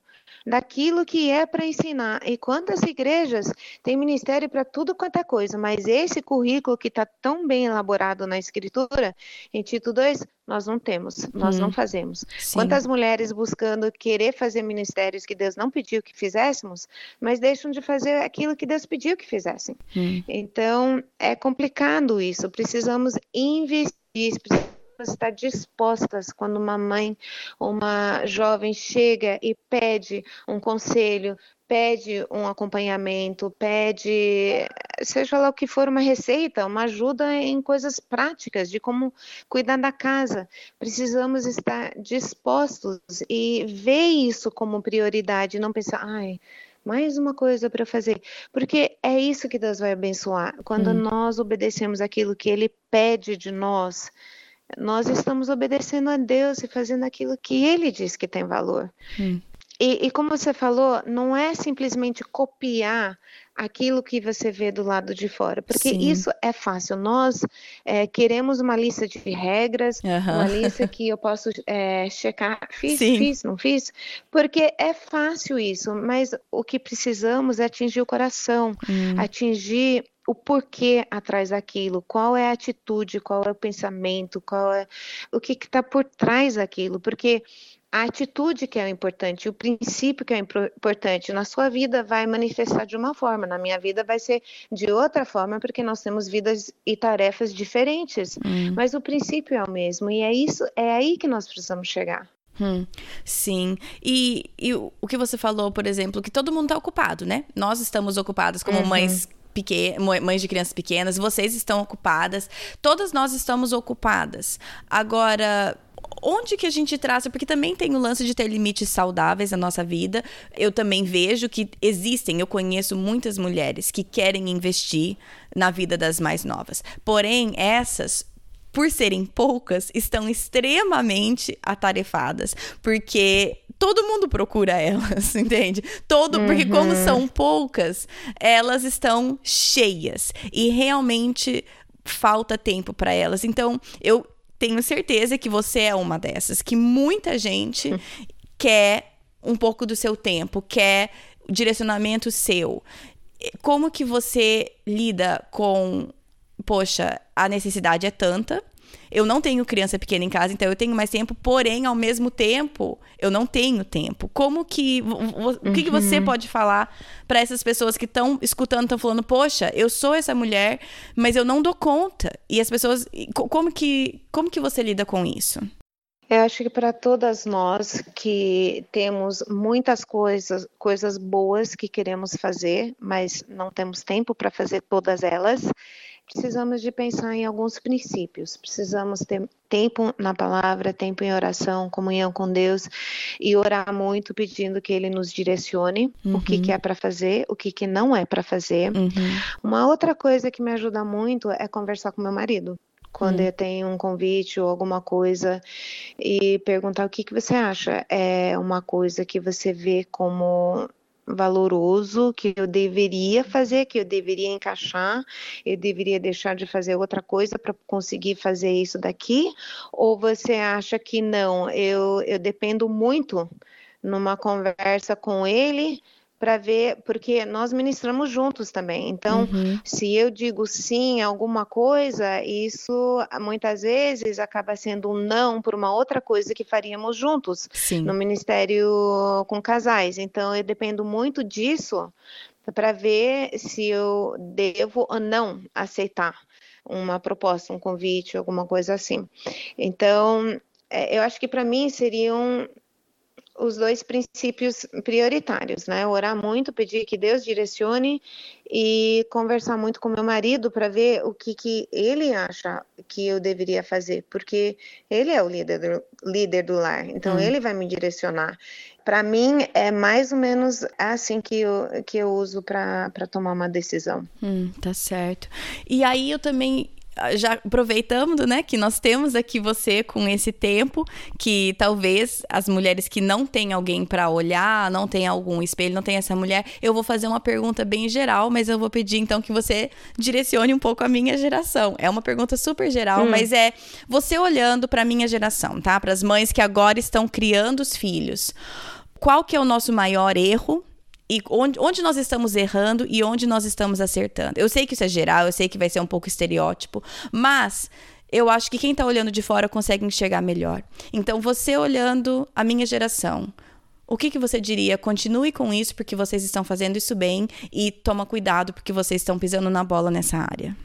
daquilo que é para ensinar. E quantas igrejas têm ministério para tudo quanto é coisa, mas esse currículo que está tão bem elaborado na Escritura, em Tito 2, nós não temos, nós hum, não fazemos. Sim. Quantas mulheres buscando querer fazer ministérios que Deus não pediu que fizéssemos, mas deixam de fazer aquilo que Deus pediu que fizessem. Hum. Então, é complicado isso. Precisamos investir, precisamos estar dispostas quando uma mãe ou uma jovem chega e pede um conselho, pede um acompanhamento, pede, seja lá o que for, uma receita, uma ajuda em coisas práticas de como cuidar da casa. Precisamos estar dispostos e ver isso como prioridade, não pensar, ai mais uma coisa para fazer, porque é isso que Deus vai abençoar. Quando hum. nós obedecemos aquilo que Ele pede de nós, nós estamos obedecendo a Deus e fazendo aquilo que Ele diz que tem valor. Hum. E, e, como você falou, não é simplesmente copiar aquilo que você vê do lado de fora, porque Sim. isso é fácil. Nós é, queremos uma lista de regras, uhum. uma lista que eu posso é, checar, fiz, Sim. fiz, não fiz, porque é fácil isso, mas o que precisamos é atingir o coração, hum. atingir o porquê atrás daquilo, qual é a atitude, qual é o pensamento, qual é o que está por trás daquilo, porque a atitude que é importante, o princípio que é importante na sua vida vai manifestar de uma forma, na minha vida vai ser de outra forma, porque nós temos vidas e tarefas diferentes, hum. mas o princípio é o mesmo e é isso, é aí que nós precisamos chegar. Hum, sim. E, e o, o que você falou, por exemplo, que todo mundo está ocupado, né? Nós estamos ocupados como uhum. mães pequenas, mães de crianças pequenas, vocês estão ocupadas, todas nós estamos ocupadas. Agora, onde que a gente traça, porque também tem o lance de ter limites saudáveis na nossa vida. Eu também vejo que existem, eu conheço muitas mulheres que querem investir na vida das mais novas. Porém, essas por serem poucas, estão extremamente atarefadas, porque todo mundo procura elas, entende? Todo, uhum. porque como uhum. são poucas, elas estão cheias e realmente falta tempo para elas. Então, eu tenho certeza que você é uma dessas, que muita gente quer um pouco do seu tempo, quer direcionamento seu. Como que você lida com, poxa, a necessidade é tanta, eu não tenho criança pequena em casa, então eu tenho mais tempo, porém, ao mesmo tempo, eu não tenho tempo. Como que. O que, que você uhum. pode falar para essas pessoas que estão escutando, estão falando, poxa, eu sou essa mulher, mas eu não dou conta. E as pessoas. Como que, como que você lida com isso? Eu acho que para todas nós que temos muitas coisas, coisas boas que queremos fazer, mas não temos tempo para fazer todas elas, precisamos de pensar em alguns princípios. Precisamos ter tempo na palavra, tempo em oração, comunhão com Deus e orar muito pedindo que Ele nos direcione uhum. o que, que é para fazer, o que, que não é para fazer. Uhum. Uma outra coisa que me ajuda muito é conversar com meu marido quando hum. eu tenho um convite ou alguma coisa e perguntar o que, que você acha. É uma coisa que você vê como valoroso que eu deveria fazer, que eu deveria encaixar, eu deveria deixar de fazer outra coisa para conseguir fazer isso daqui? Ou você acha que não? Eu, eu dependo muito numa conversa com ele para ver, porque nós ministramos juntos também. Então, uhum. se eu digo sim a alguma coisa, isso muitas vezes acaba sendo um não por uma outra coisa que faríamos juntos sim. no ministério com casais. Então, eu dependo muito disso para ver se eu devo ou não aceitar uma proposta, um convite, alguma coisa assim. Então, é, eu acho que para mim seriam os dois princípios prioritários, né? Orar muito, pedir que Deus direcione e conversar muito com meu marido para ver o que, que ele acha que eu deveria fazer, porque ele é o líder do, líder do lar, então hum. ele vai me direcionar. Para mim, é mais ou menos assim que eu, que eu uso para tomar uma decisão. Hum, tá certo. E aí eu também já aproveitando, né, que nós temos aqui você com esse tempo, que talvez as mulheres que não têm alguém para olhar, não tem algum espelho, não tem essa mulher, eu vou fazer uma pergunta bem geral, mas eu vou pedir então que você direcione um pouco a minha geração. É uma pergunta super geral, hum. mas é você olhando para minha geração, tá? Para as mães que agora estão criando os filhos. Qual que é o nosso maior erro e onde, onde nós estamos errando e onde nós estamos acertando. Eu sei que isso é geral, eu sei que vai ser um pouco estereótipo, mas eu acho que quem está olhando de fora consegue enxergar melhor. Então, você olhando a minha geração, o que, que você diria? Continue com isso porque vocês estão fazendo isso bem e toma cuidado porque vocês estão pisando na bola nessa área.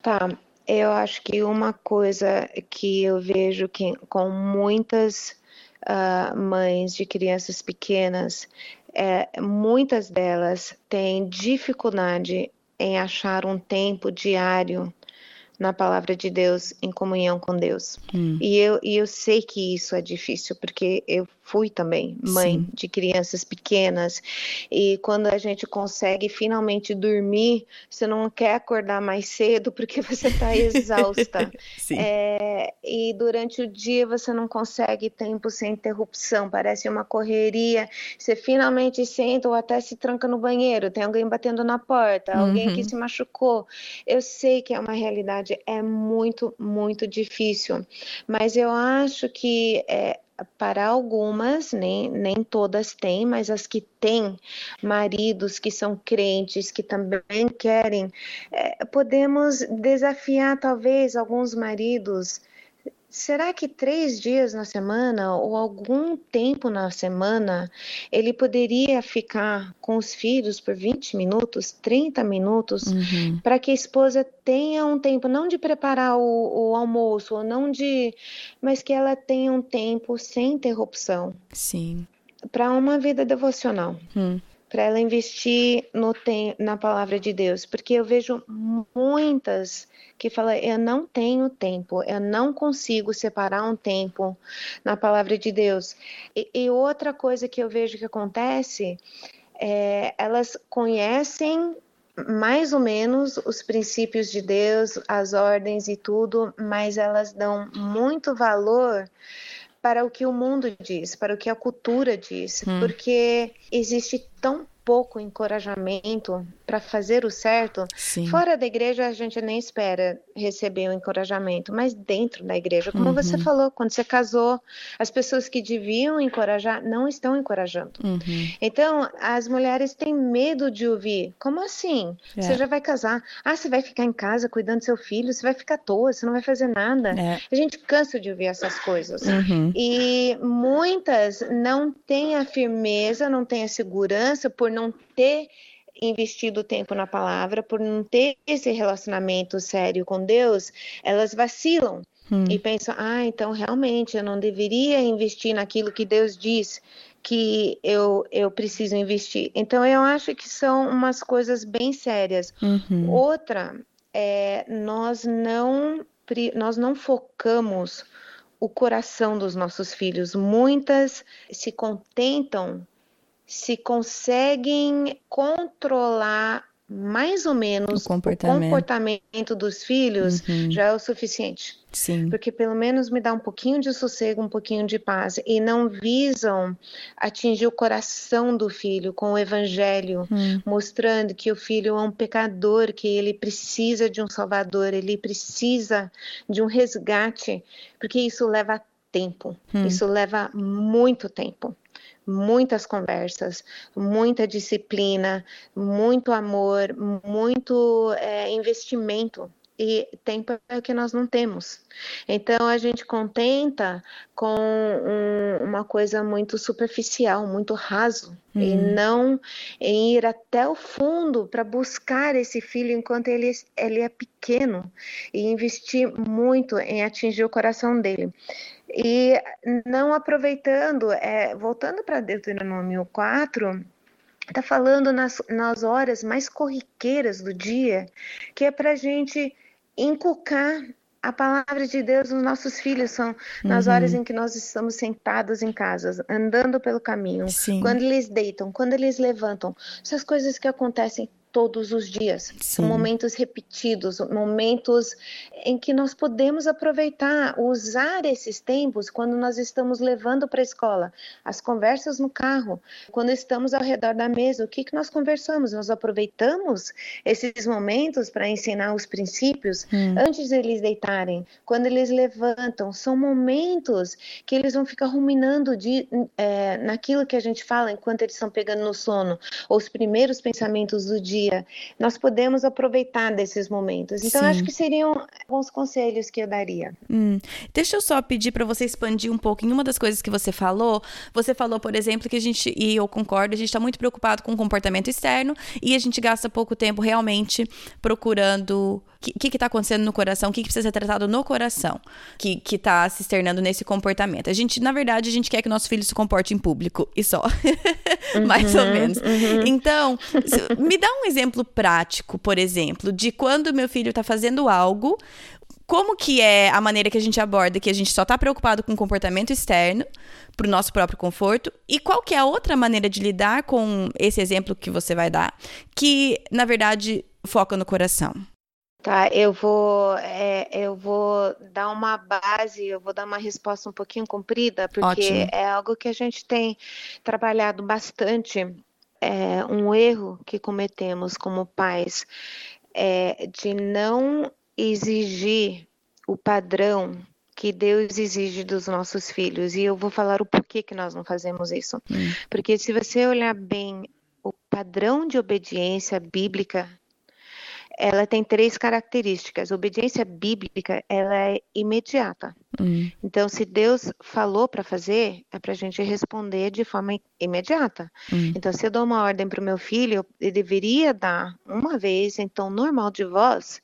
Tá, eu acho que uma coisa que eu vejo que com muitas uh, mães de crianças pequenas é, muitas delas têm dificuldade em achar um tempo diário na palavra de Deus, em comunhão com Deus. Hum. E, eu, e eu sei que isso é difícil, porque eu fui também mãe Sim. de crianças pequenas, e quando a gente consegue finalmente dormir, você não quer acordar mais cedo porque você está exausta. é, e durante o dia você não consegue tempo sem interrupção, parece uma correria. Você finalmente senta ou até se tranca no banheiro, tem alguém batendo na porta, uhum. alguém que uhum. se machucou. Eu sei que é uma realidade é muito, muito difícil. Mas eu acho que é, para algumas, nem, nem todas têm, mas as que têm maridos que são crentes, que também querem, é, podemos desafiar talvez alguns maridos Será que três dias na semana ou algum tempo na semana ele poderia ficar com os filhos por 20 minutos, 30 minutos, uhum. para que a esposa tenha um tempo, não de preparar o, o, almoço, ou não de. mas que ela tenha um tempo sem interrupção. Sim. Para uma vida devocional. Hum para ela investir no na palavra de Deus, porque eu vejo muitas que falam, eu não tenho tempo, eu não consigo separar um tempo na palavra de Deus. E, e outra coisa que eu vejo que acontece é, elas conhecem mais ou menos os princípios de Deus, as ordens e tudo, mas elas dão muito valor para o que o mundo diz, para o que a cultura diz, hum. porque existe tão pouco encorajamento para fazer o certo. Sim. Fora da igreja, a gente nem espera receber o encorajamento, mas dentro da igreja, como uhum. você falou, quando você casou, as pessoas que deviam encorajar não estão encorajando. Uhum. Então, as mulheres têm medo de ouvir. Como assim? É. Você já vai casar? Ah, você vai ficar em casa cuidando do seu filho? Você vai ficar à toa? Você não vai fazer nada? É. A gente cansa de ouvir essas coisas. Uhum. E muitas não têm a firmeza, não têm a segurança por não ter investido tempo na palavra, por não ter esse relacionamento sério com Deus, elas vacilam. Hum. E pensam, ah, então realmente eu não deveria investir naquilo que Deus diz que eu, eu preciso investir. Então eu acho que são umas coisas bem sérias. Uhum. Outra é nós não nós não focamos o coração dos nossos filhos. Muitas se contentam se conseguem controlar mais ou menos o comportamento, o comportamento dos filhos, uhum. já é o suficiente. Sim. Porque pelo menos me dá um pouquinho de sossego, um pouquinho de paz. E não visam atingir o coração do filho com o evangelho, uhum. mostrando que o filho é um pecador, que ele precisa de um salvador, ele precisa de um resgate, porque isso leva tempo, uhum. isso leva muito tempo muitas conversas, muita disciplina, muito amor, muito é, investimento. E tempo é o que nós não temos. Então a gente contenta com um, uma coisa muito superficial, muito raso, uhum. e não em ir até o fundo para buscar esse filho enquanto ele, ele é pequeno e investir muito em atingir o coração dele. E não aproveitando, é, voltando para Deuteronômio 4, está falando nas, nas horas mais corriqueiras do dia, que é para a gente inculcar a palavra de Deus nos nossos filhos são nas uhum. horas em que nós estamos sentados em casa, andando pelo caminho, Sim. quando eles deitam, quando eles levantam, essas coisas que acontecem todos os dias. Sim. São momentos repetidos, momentos em que nós podemos aproveitar, usar esses tempos quando nós estamos levando para a escola, as conversas no carro, quando estamos ao redor da mesa, o que, que nós conversamos? Nós aproveitamos esses momentos para ensinar os princípios hum. antes de eles deitarem, quando eles levantam. São momentos que eles vão ficar ruminando de, é, naquilo que a gente fala enquanto eles estão pegando no sono, ou os primeiros pensamentos do dia dia, nós podemos aproveitar desses momentos. Então, acho que seriam alguns conselhos que eu daria. Hum. Deixa eu só pedir para você expandir um pouco em uma das coisas que você falou. Você falou, por exemplo, que a gente, e eu concordo, a gente está muito preocupado com o comportamento externo e a gente gasta pouco tempo realmente procurando o que está acontecendo no coração, o que, que, precisa ser tratado no coração, que está se externando nesse comportamento. A gente, na verdade, a gente quer que nosso filho se comporte em público e só. Uhum, Mais ou menos. Uhum. Então, me dá um exemplo prático, por exemplo, de quando meu filho está fazendo algo, como que é a maneira que a gente aborda que a gente só está preocupado com o comportamento externo para o nosso próprio conforto e qual que é a outra maneira de lidar com esse exemplo que você vai dar que na verdade foca no coração Tá, eu vou, é, eu vou dar uma base, eu vou dar uma resposta um pouquinho comprida, porque Ótimo. é algo que a gente tem trabalhado bastante. É, um erro que cometemos como pais é de não exigir o padrão que Deus exige dos nossos filhos. E eu vou falar o porquê que nós não fazemos isso. Hum. Porque se você olhar bem o padrão de obediência bíblica ela tem três características. A obediência bíblica, ela é imediata. Hum. Então, se Deus falou para fazer, é para a gente responder de forma imediata. Hum. Então, se eu dou uma ordem para o meu filho, eu deveria dar uma vez, então, normal de voz,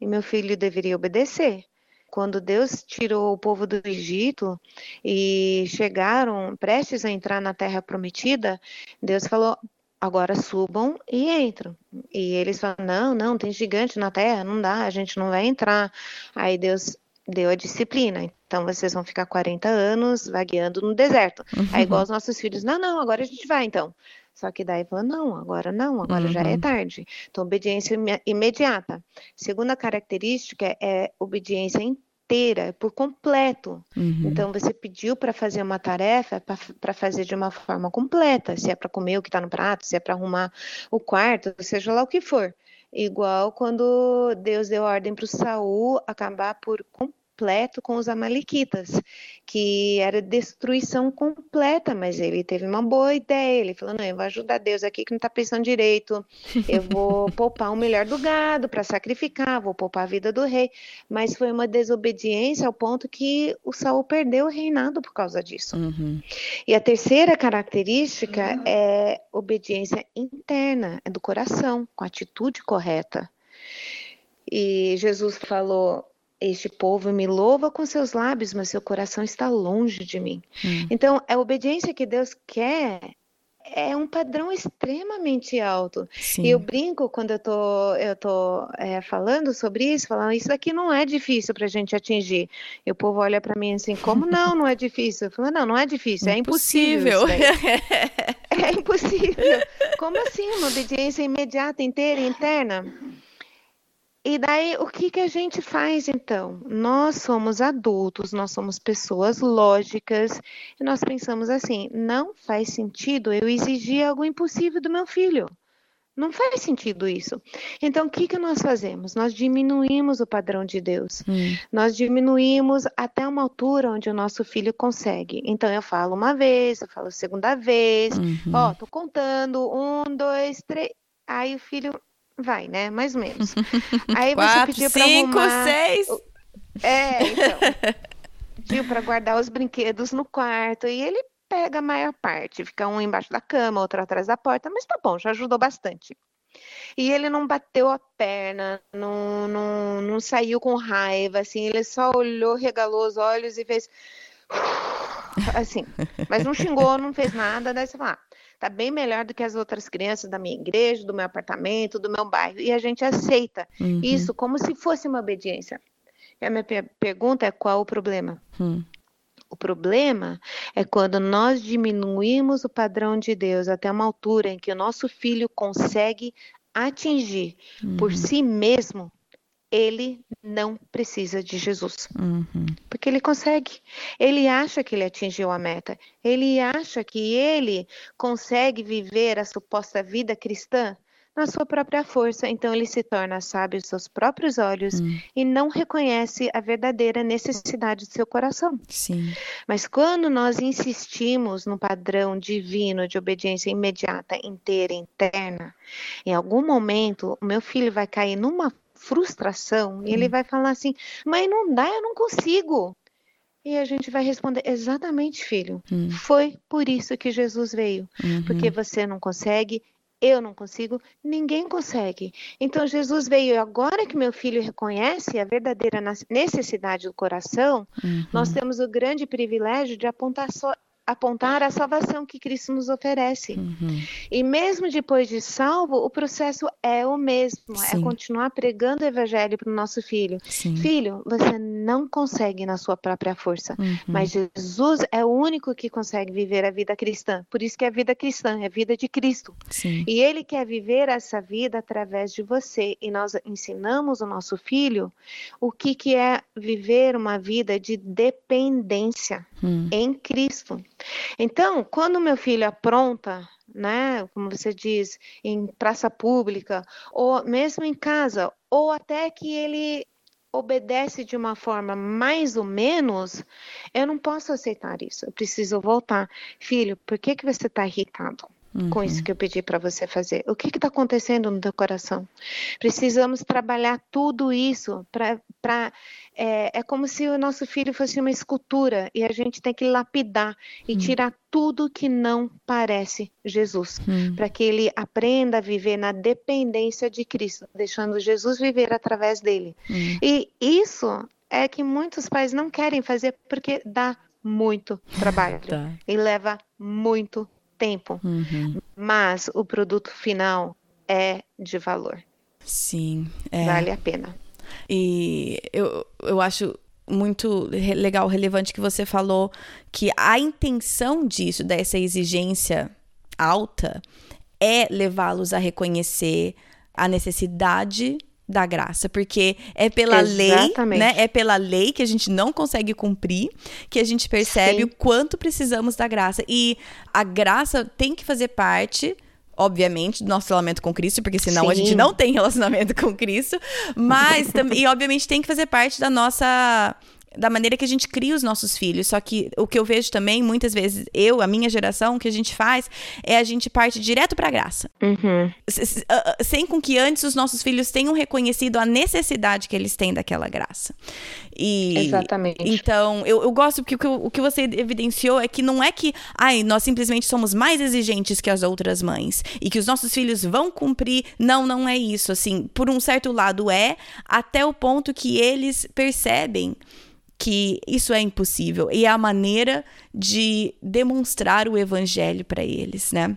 e meu filho deveria obedecer. Quando Deus tirou o povo do Egito e chegaram prestes a entrar na terra prometida, Deus falou: agora subam e entram. E eles falam: não, não, tem gigante na terra, não dá, a gente não vai entrar. Aí Deus deu a disciplina. Então vocês vão ficar 40 anos vagueando no deserto. Uhum. Aí, igual os nossos filhos: não, não, agora a gente vai então. Só que daí falou: não, agora não, agora uhum. já é uhum. tarde. Então, obediência imediata. Segunda característica é obediência inteira, por completo. Uhum. Então, você pediu para fazer uma tarefa para fazer de uma forma completa, se é para comer o que está no prato, se é para arrumar o quarto, seja lá o que for. Igual quando Deus deu ordem para o Saul acabar por completo com os amalequitas, que era destruição completa, mas ele teve uma boa ideia, ele falou, não, eu vou ajudar Deus aqui que não está pensando direito, eu vou poupar o melhor do gado para sacrificar, vou poupar a vida do rei, mas foi uma desobediência ao ponto que o Saul perdeu o reinado por causa disso. Uhum. E a terceira característica uhum. é obediência interna, é do coração, com a atitude correta. E Jesus falou: este povo me louva com seus lábios, mas seu coração está longe de mim. Hum. Então, a obediência que Deus quer é um padrão extremamente alto. Sim. E eu brinco quando eu tô, eu tô é, falando sobre isso, falando isso daqui não é difícil para a gente atingir. E o povo olha para mim assim, como não, não é difícil? Eu falo, não, não é difícil, é impossível. é impossível. Como assim uma obediência imediata, inteira, interna? E daí, o que, que a gente faz então? Nós somos adultos, nós somos pessoas lógicas, e nós pensamos assim: não faz sentido eu exigir algo impossível do meu filho. Não faz sentido isso. Então, o que, que nós fazemos? Nós diminuímos o padrão de Deus. Hum. Nós diminuímos até uma altura onde o nosso filho consegue. Então, eu falo uma vez, eu falo segunda vez. Uhum. Ó, tô contando. Um, dois, três. Aí o filho Vai, né? Mais ou menos. Aí Quatro, você pediu para cinco, arrumar... seis. É, então. pediu para guardar os brinquedos no quarto e ele pega a maior parte. Fica um embaixo da cama, outro atrás da porta, mas tá bom, já ajudou bastante. E ele não bateu a perna, não, não, não saiu com raiva, assim, ele só olhou, regalou os olhos e fez assim, mas não xingou, não fez nada, daí você fala, ah, tá bem melhor do que as outras crianças da minha igreja, do meu apartamento, do meu bairro. E a gente aceita Uhum. isso como se fosse uma obediência. E a minha per- pergunta é qual o problema? Hum. O problema é quando nós diminuímos o padrão de Deus até uma altura em que o nosso filho consegue atingir por Uhum. si mesmo, ele não precisa de Jesus. Uhum. Porque ele consegue. Ele acha que ele atingiu a meta. Ele acha que ele consegue viver a suposta vida cristã na sua própria força. Então ele se torna sábio aos seus próprios olhos Hum. e não reconhece a verdadeira necessidade do seu coração. Sim. Mas quando nós insistimos no padrão divino de obediência imediata, inteira, interna, em algum momento o meu filho vai cair numa frustração e ele vai falar assim: "Mãe, não dá, eu não consigo". E a gente vai responder: "Exatamente, filho. Hum. Foi por isso que Jesus veio, Uhum. porque você não consegue, eu não consigo, ninguém consegue. Então Jesus veio e agora que meu filho reconhece a verdadeira necessidade do coração, Uhum. nós temos o grande privilégio de apontar, só, apontar a salvação que Cristo nos oferece. Uhum. E mesmo depois de salvo, o processo é o mesmo, Sim. é continuar pregando o evangelho para o nosso filho. Sim. Filho, você não consegue na sua própria força, Uhum. mas Jesus é o único que consegue viver a vida cristã. Por isso que é vida cristã, é vida de Cristo. Sim. E ele quer viver essa vida através de você. E nós ensinamos o nosso filho o que, que é viver uma vida de dependência Hum. em Cristo. Então, quando meu filho apronta, né, como você diz, em praça pública, ou mesmo em casa, ou até que ele obedece de uma forma mais ou menos, eu não posso aceitar isso. Eu preciso voltar. Filho, por que, que você está irritado? com isso que eu pedi para você fazer. O que está acontecendo no teu coração? Precisamos trabalhar tudo isso para. É, é como se o nosso filho fosse uma escultura e a gente tem que lapidar e Hum. tirar tudo que não parece Jesus, Hum. para que ele aprenda a viver na dependência de Cristo, deixando Jesus viver através dele. Hum. E isso é que muitos pais não querem fazer porque dá muito trabalho Tá. e leva muito tempo Uhum. mas o produto final é de valor. Sim. É. Vale a pena. E eu, eu acho muito legal, relevante que você falou que a intenção disso, dessa exigência alta, é levá-los a reconhecer a necessidade da graça, porque é pela Exatamente. lei, né? É pela lei que a gente não consegue cumprir, que a gente percebe Sim. o quanto precisamos da graça. E a graça tem que fazer parte obviamente, do nosso relacionamento com Cristo, porque senão Sim. a gente não tem relacionamento com Cristo, mas e obviamente tem que fazer parte da nossa da maneira que a gente cria os nossos filhos. Só que o que eu vejo também, muitas vezes, eu, a minha geração, o que a gente faz é a gente parte direto para a graça. Uhum. Sem com que antes os nossos filhos tenham reconhecido a necessidade que eles têm daquela graça. E, Exatamente. Então, eu, eu gosto porque o que, o que você evidenciou é que não é que, ai, nós simplesmente somos mais exigentes que as outras mães e que os nossos filhos vão cumprir. Não, não é isso. Assim, por um certo lado é, até o ponto que eles percebem que isso é impossível e é a maneira de demonstrar o evangelho para eles, né?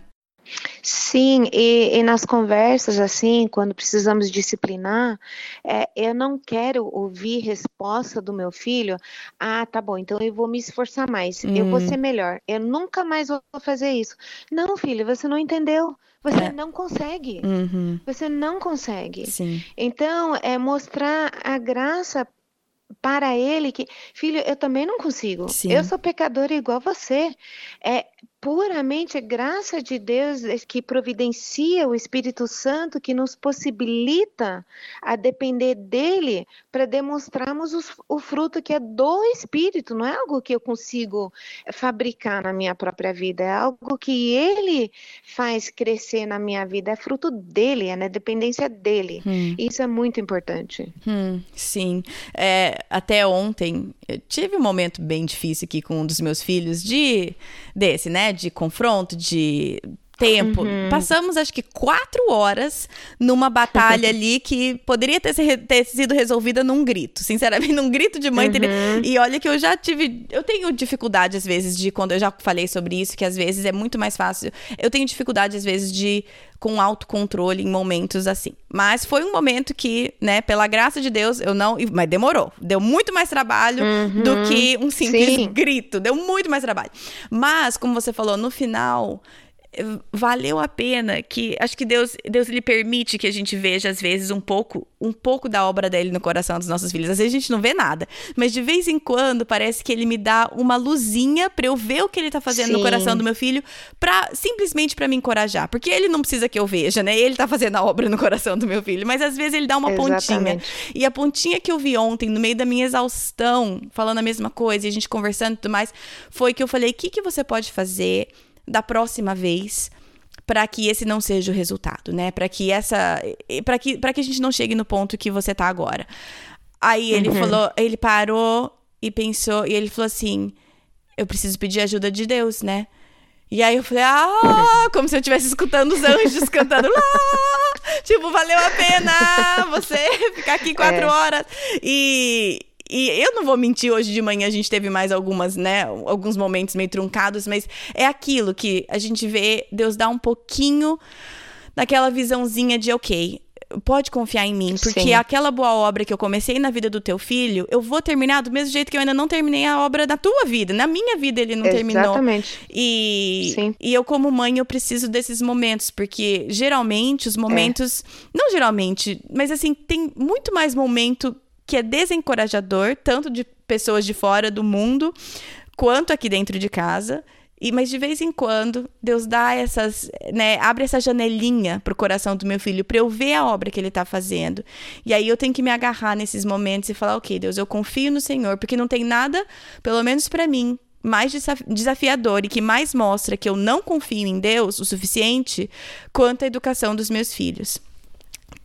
Sim, e, e, nas conversas, assim, quando precisamos disciplinar, é, eu não quero ouvir resposta do meu filho, ah, tá bom, então eu vou me esforçar mais, hum. eu vou hum. ser melhor, eu nunca mais vou fazer isso. Não, filho, você não entendeu. Você é. não consegue. Uhum. Você não consegue. Sim. Então, é mostrar a graça para ele que, filho, eu também não consigo. Sim. Eu sou pecadora igual você. É, puramente graça de Deus que providencia o Espírito Santo que nos possibilita a depender dele para demonstrarmos os, o fruto que é do Espírito, não é algo que eu consigo fabricar na minha própria vida, é algo que ele faz crescer na minha vida, é fruto dele, é na dependência dele. Hum. Isso é muito importante. Hum, sim. É, até ontem eu tive um momento bem difícil aqui com um dos meus filhos de desse, né? De confronto, de tempo. Uhum. Passamos, acho que, quatro horas numa batalha ali que poderia ter, ter, sido resolvida num grito. Sinceramente, num grito de mãe. Uhum. Teria... E olha que eu já tive. Eu tenho dificuldade, às vezes, de quando eu já falei sobre isso, que às vezes é muito mais fácil. Eu tenho dificuldade, às vezes, de com autocontrole em momentos assim. Mas foi um momento que, né, pela graça de Deus, eu não. Mas demorou. Deu muito mais trabalho uhum. do que um simples Sim. grito. Deu muito mais trabalho. Mas, como você falou, no final valeu a pena que acho que Deus Deus lhe permite que a gente veja às vezes um pouco um pouco da obra dele no coração dos nossos filhos. Às vezes a gente não vê nada, mas de vez em quando parece que ele me dá uma luzinha para eu ver o que ele tá fazendo Sim. no coração do meu filho, para simplesmente para me encorajar, porque ele não precisa que eu veja, né? Ele tá fazendo a obra no coração do meu filho, mas às vezes ele dá uma Exatamente. pontinha. E a pontinha que eu vi ontem no meio da minha exaustão, falando a mesma coisa e a gente conversando e tudo mais, foi que eu falei: "O que que você pode fazer?" Da próxima vez para que esse não seja o resultado, né? Para que essa para que para que a gente não chegue no ponto que você tá agora. Aí ele uhum. falou, ele parou e pensou e ele falou assim: "Eu preciso pedir ajuda de Deus, né?" E aí eu falei: "Ah, como se eu estivesse escutando os anjos cantando lá. Tipo, valeu a pena você ficar aqui quatro é. horas." E e eu não vou mentir, hoje de manhã a gente teve mais algumas, né, alguns momentos meio truncados, mas é aquilo que a gente vê Deus dar um pouquinho daquela visãozinha de, ok, pode confiar em mim, porque Sim. aquela boa obra que eu comecei na vida do teu filho, eu vou terminar do mesmo jeito que eu ainda não terminei a obra da tua vida. Na minha vida ele não Exatamente. terminou. Exatamente. E, Sim. e eu, como mãe, eu preciso desses momentos, porque geralmente os momentos. É. Não geralmente, mas assim, tem muito mais momento que é desencorajador, tanto de pessoas de fora do mundo, quanto aqui dentro de casa. E, mas de vez em quando, Deus dá essas, né, abre essa janelinha pro coração do meu filho para eu ver a obra que ele está fazendo. E aí eu tenho que me agarrar nesses momentos e falar, ok, Deus, eu confio no Senhor, porque não tem nada, pelo menos para mim, mais desafiador e que mais mostra que eu não confio em Deus o suficiente quanto a educação dos meus filhos.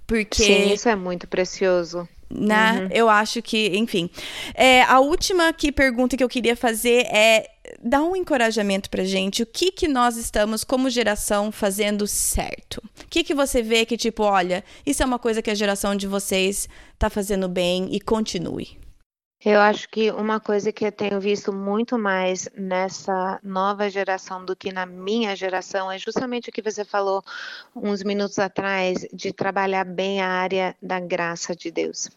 Porque Sim, isso é muito precioso né? Uhum. Eu acho que, enfim. É, a última que pergunta que eu queria fazer é dar um encorajamento pra gente. O que que nós estamos, como geração, fazendo certo? O que que você vê que, tipo, olha, isso é uma coisa que a geração de vocês tá fazendo bem e continue? Eu acho que uma coisa que eu tenho visto muito mais nessa nova geração do que na minha geração é justamente o que você falou uns minutos atrás, de trabalhar bem a área da graça de Deus.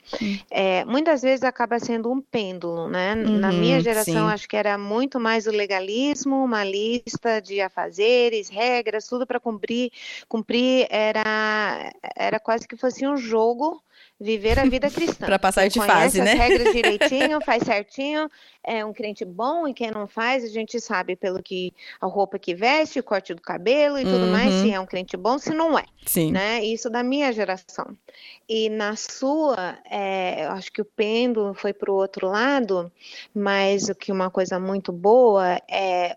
É, muitas vezes acaba sendo um pêndulo, né? Uhum, na minha geração, sim. acho que era muito mais o legalismo, uma lista de afazeres, regras, tudo para cumprir. Cumprir era, era quase que fosse um jogo viver a vida cristã. para passar de fase, né? as regras direitinho, faz certinho, é um crente bom e quem não faz, a gente sabe pelo que a roupa que veste, o corte do cabelo e tudo uhum. mais, se é um crente bom, se não é. Sim. Né? Isso da minha geração. E na sua, é, eu acho que o pêndulo foi para o outro lado, mas o que uma coisa muito boa é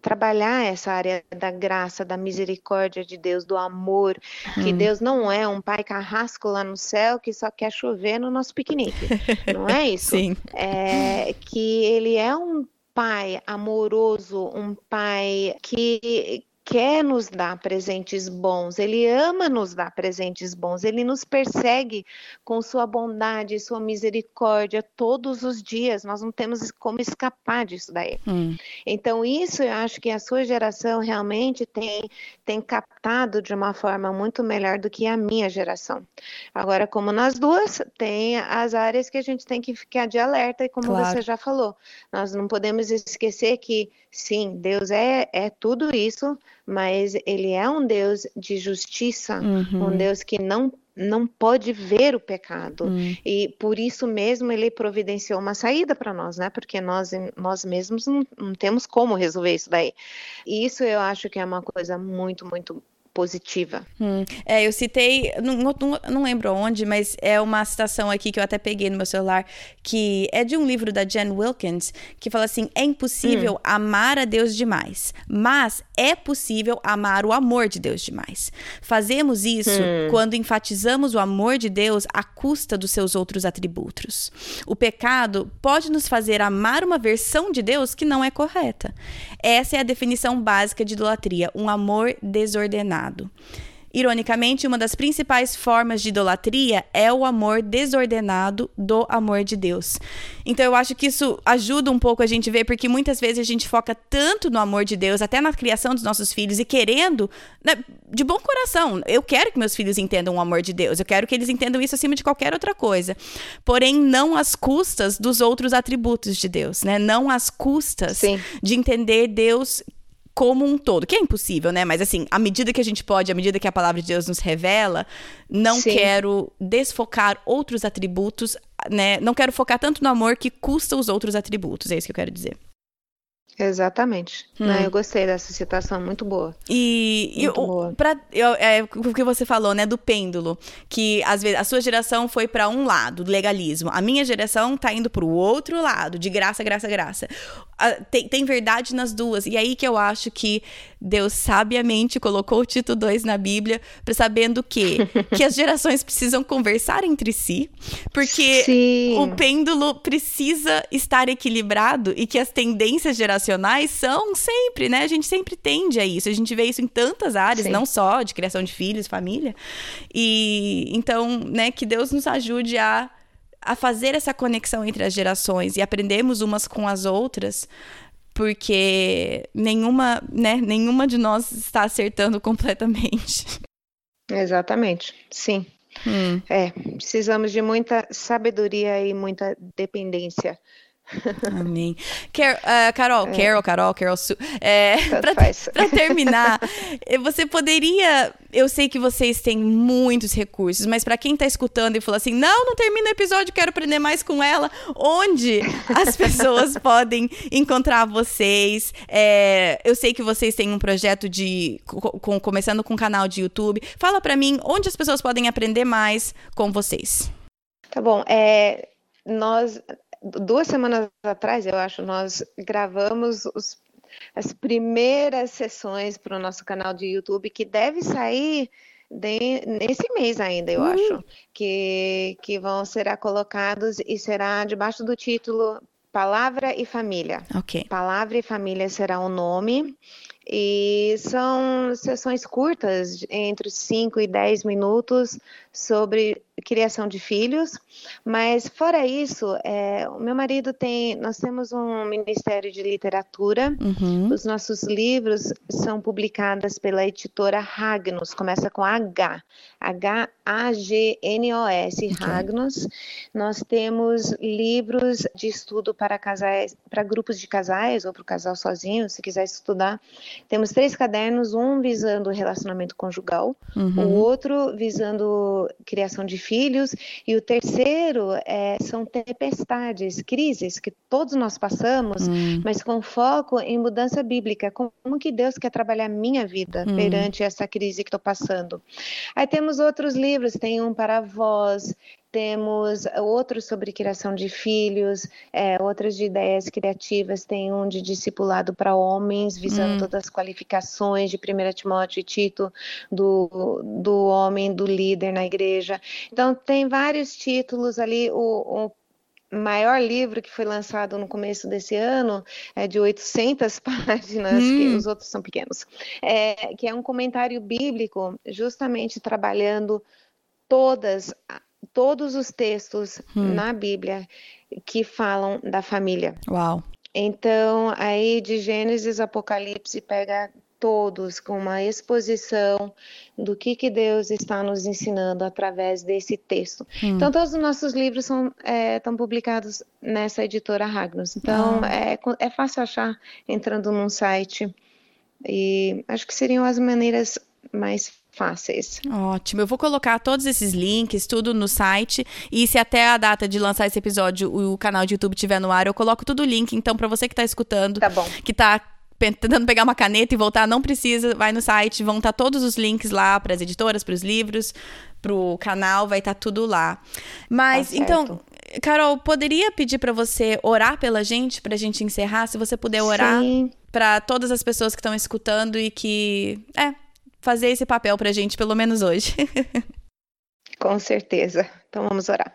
trabalhar essa área da graça, da misericórdia de Deus, do amor, hum. que Deus não é um pai carrasco lá no céu que só quer chover no nosso piquenique. não é isso? Sim. É que ele é um pai amoroso, um pai que quer nos dar presentes bons, ele ama nos dar presentes bons, ele nos persegue com sua bondade, sua misericórdia todos os dias. Nós não temos como escapar disso daí. Hum. Então, isso eu acho que a sua geração realmente tem, tem captado de uma forma muito melhor do que a minha geração. Agora, como nas duas, tem as áreas que a gente tem que ficar de alerta, e como claro. você já falou, nós não podemos esquecer que, sim, Deus é, é tudo isso mas ele é um Deus de justiça, uhum. um Deus que não não pode ver o pecado uhum. e por isso mesmo ele providenciou uma saída para nós, né? Porque nós nós mesmos não, não temos como resolver isso daí. E isso eu acho que é uma coisa muito muito positiva. Hum, é, eu citei, não, não, não, lembro onde, mas é uma citação aqui que eu até peguei no meu celular, que é de um livro da Jen Wilkins, que fala assim: é impossível hum. amar a Deus demais, mas é possível amar o amor de Deus demais. Fazemos isso hum. quando enfatizamos o amor de Deus à custa dos seus outros atributos. O pecado pode nos fazer amar uma versão de Deus que não é correta. Essa é a definição básica de idolatria, um amor desordenado. Ironicamente, uma das principais formas de idolatria é o amor desordenado do amor de Deus. Então, eu acho que isso ajuda um pouco a gente ver, porque muitas vezes a gente foca tanto no amor de Deus, até na criação dos nossos filhos, e querendo, né, de bom coração, eu quero que meus filhos entendam o amor de Deus, eu quero que eles entendam isso acima de qualquer outra coisa. Porém, não às custas dos outros atributos de Deus, né? Não às custas Sim. de entender Deus como um todo, que é impossível, né? Mas assim, à medida que a gente pode, à medida que a palavra de Deus nos revela, não Sim. quero desfocar outros atributos, né? Não quero focar tanto no amor que custa os outros atributos, é isso que eu quero dizer. Exatamente. Hum. Né, eu gostei dessa citação, muito boa. E, muito boa. Pra, eu, é, o que você falou, né, do pêndulo, que às vezes a sua geração foi para um lado, do legalismo. A minha geração tá indo para o outro lado, de graça, graça, graça. tem, tem verdade nas duas. E aí que eu acho que Deus sabiamente colocou o Tito 2 na Bíblia, para sabendo que que as gerações precisam conversar entre si, porque Sim. o pêndulo precisa estar equilibrado e que as tendências geracionais são sempre, né? A gente sempre tende a isso. A gente vê isso em tantas áreas, Sim. não só de criação de filhos, família. E então, né, que Deus nos ajude a a fazer essa conexão entre as gerações e aprendermos umas com as outras porque nenhuma, né, nenhuma de nós está acertando completamente. Exatamente, sim. Hum. É, precisamos de muita sabedoria e muita dependência Amém. Car uh, Carol, é. Carol, Carol, Carol Su. É, para terminar, você poderia. Eu sei que vocês têm muitos recursos, mas para quem está escutando e falou assim: não, não termina o episódio, quero aprender mais com ela, onde as pessoas podem encontrar vocês? É, eu sei que vocês têm um projeto de. Com, começando com um canal de YouTube. Fala para mim onde as pessoas podem aprender mais com vocês. Tá bom. É, nós duas semanas atrás, eu acho, nós gravamos os, as primeiras sessões para o nosso canal de YouTube, que deve sair de, nesse mês ainda, eu uhum. acho, que, que vão ser colocados e será debaixo do título Palavra e Família. Ok. Palavra e Família será o nome. E são sessões curtas, entre 5 e 10 minutos, sobre criação de filhos, mas fora isso, é, o meu marido tem, nós temos um ministério de literatura, uhum. os nossos livros são publicados pela editora Ragnos, começa com H, H-A-G-N-O-S, okay. Ragnos. Nós temos livros de estudo para casais, para grupos de casais ou para o casal sozinho, se quiser estudar. Temos três cadernos, um visando relacionamento conjugal, uhum. o outro visando criação de filhos. E o terceiro é, são tempestades, crises que todos nós passamos, hum. mas com foco em mudança bíblica. Como que Deus quer trabalhar minha vida hum. perante essa crise que estou passando? Aí temos outros livros, tem um para avós, temos outros sobre criação de filhos, é, outras de ideias criativas, tem um de discipulado para homens, visando hum. todas as qualificações de 1 Timóteo e Tito, do, do homem, do líder na igreja. Então, tem vários títulos ali, o, o maior livro que foi lançado no começo desse ano é de 800 páginas, hum. os outros são pequenos, é, que é um comentário bíblico, justamente trabalhando todas todos os textos hum. na Bíblia que falam da família. Uau. Então, aí de Gênesis Apocalipse pega todos com uma exposição do que, que Deus está nos ensinando através desse texto. Hum. Então, todos os nossos livros são, é, estão publicados nessa editora Ragnus. Então, ah. é, é fácil achar entrando num site. E acho que seriam as maneiras mais fáceis. Ótimo. Eu vou colocar todos esses links, tudo no site. E se até a data de lançar esse episódio o canal de YouTube estiver no ar, eu coloco tudo o link. Então, para você que está escutando, tá que está tentando pegar uma caneta e voltar, não precisa, vai no site, vão estar tá todos os links lá para as editoras, para os livros, para o canal, vai estar tá tudo lá. Mas, tá então, Carol, poderia pedir para você orar pela gente, para a gente encerrar? Se você puder orar para todas as pessoas que estão escutando e que, é, fazer esse papel para a gente, pelo menos hoje. Com certeza. Então vamos orar.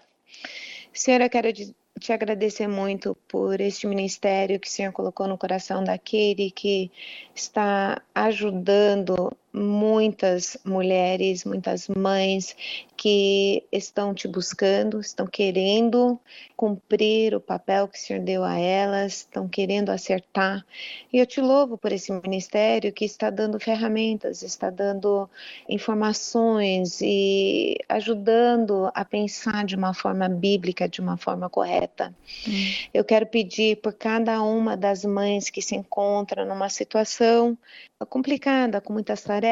Senhora, eu quero te agradecer muito por este ministério que o Senhor colocou no coração daquele que está ajudando muitas mulheres, muitas mães que estão te buscando, estão querendo cumprir o papel que o Senhor deu a elas, estão querendo acertar. E eu te louvo por esse ministério que está dando ferramentas, está dando informações e ajudando a pensar de uma forma bíblica, de uma forma correta. Hum. Eu quero pedir por cada uma das mães que se encontra numa situação complicada, com muitas tarefas,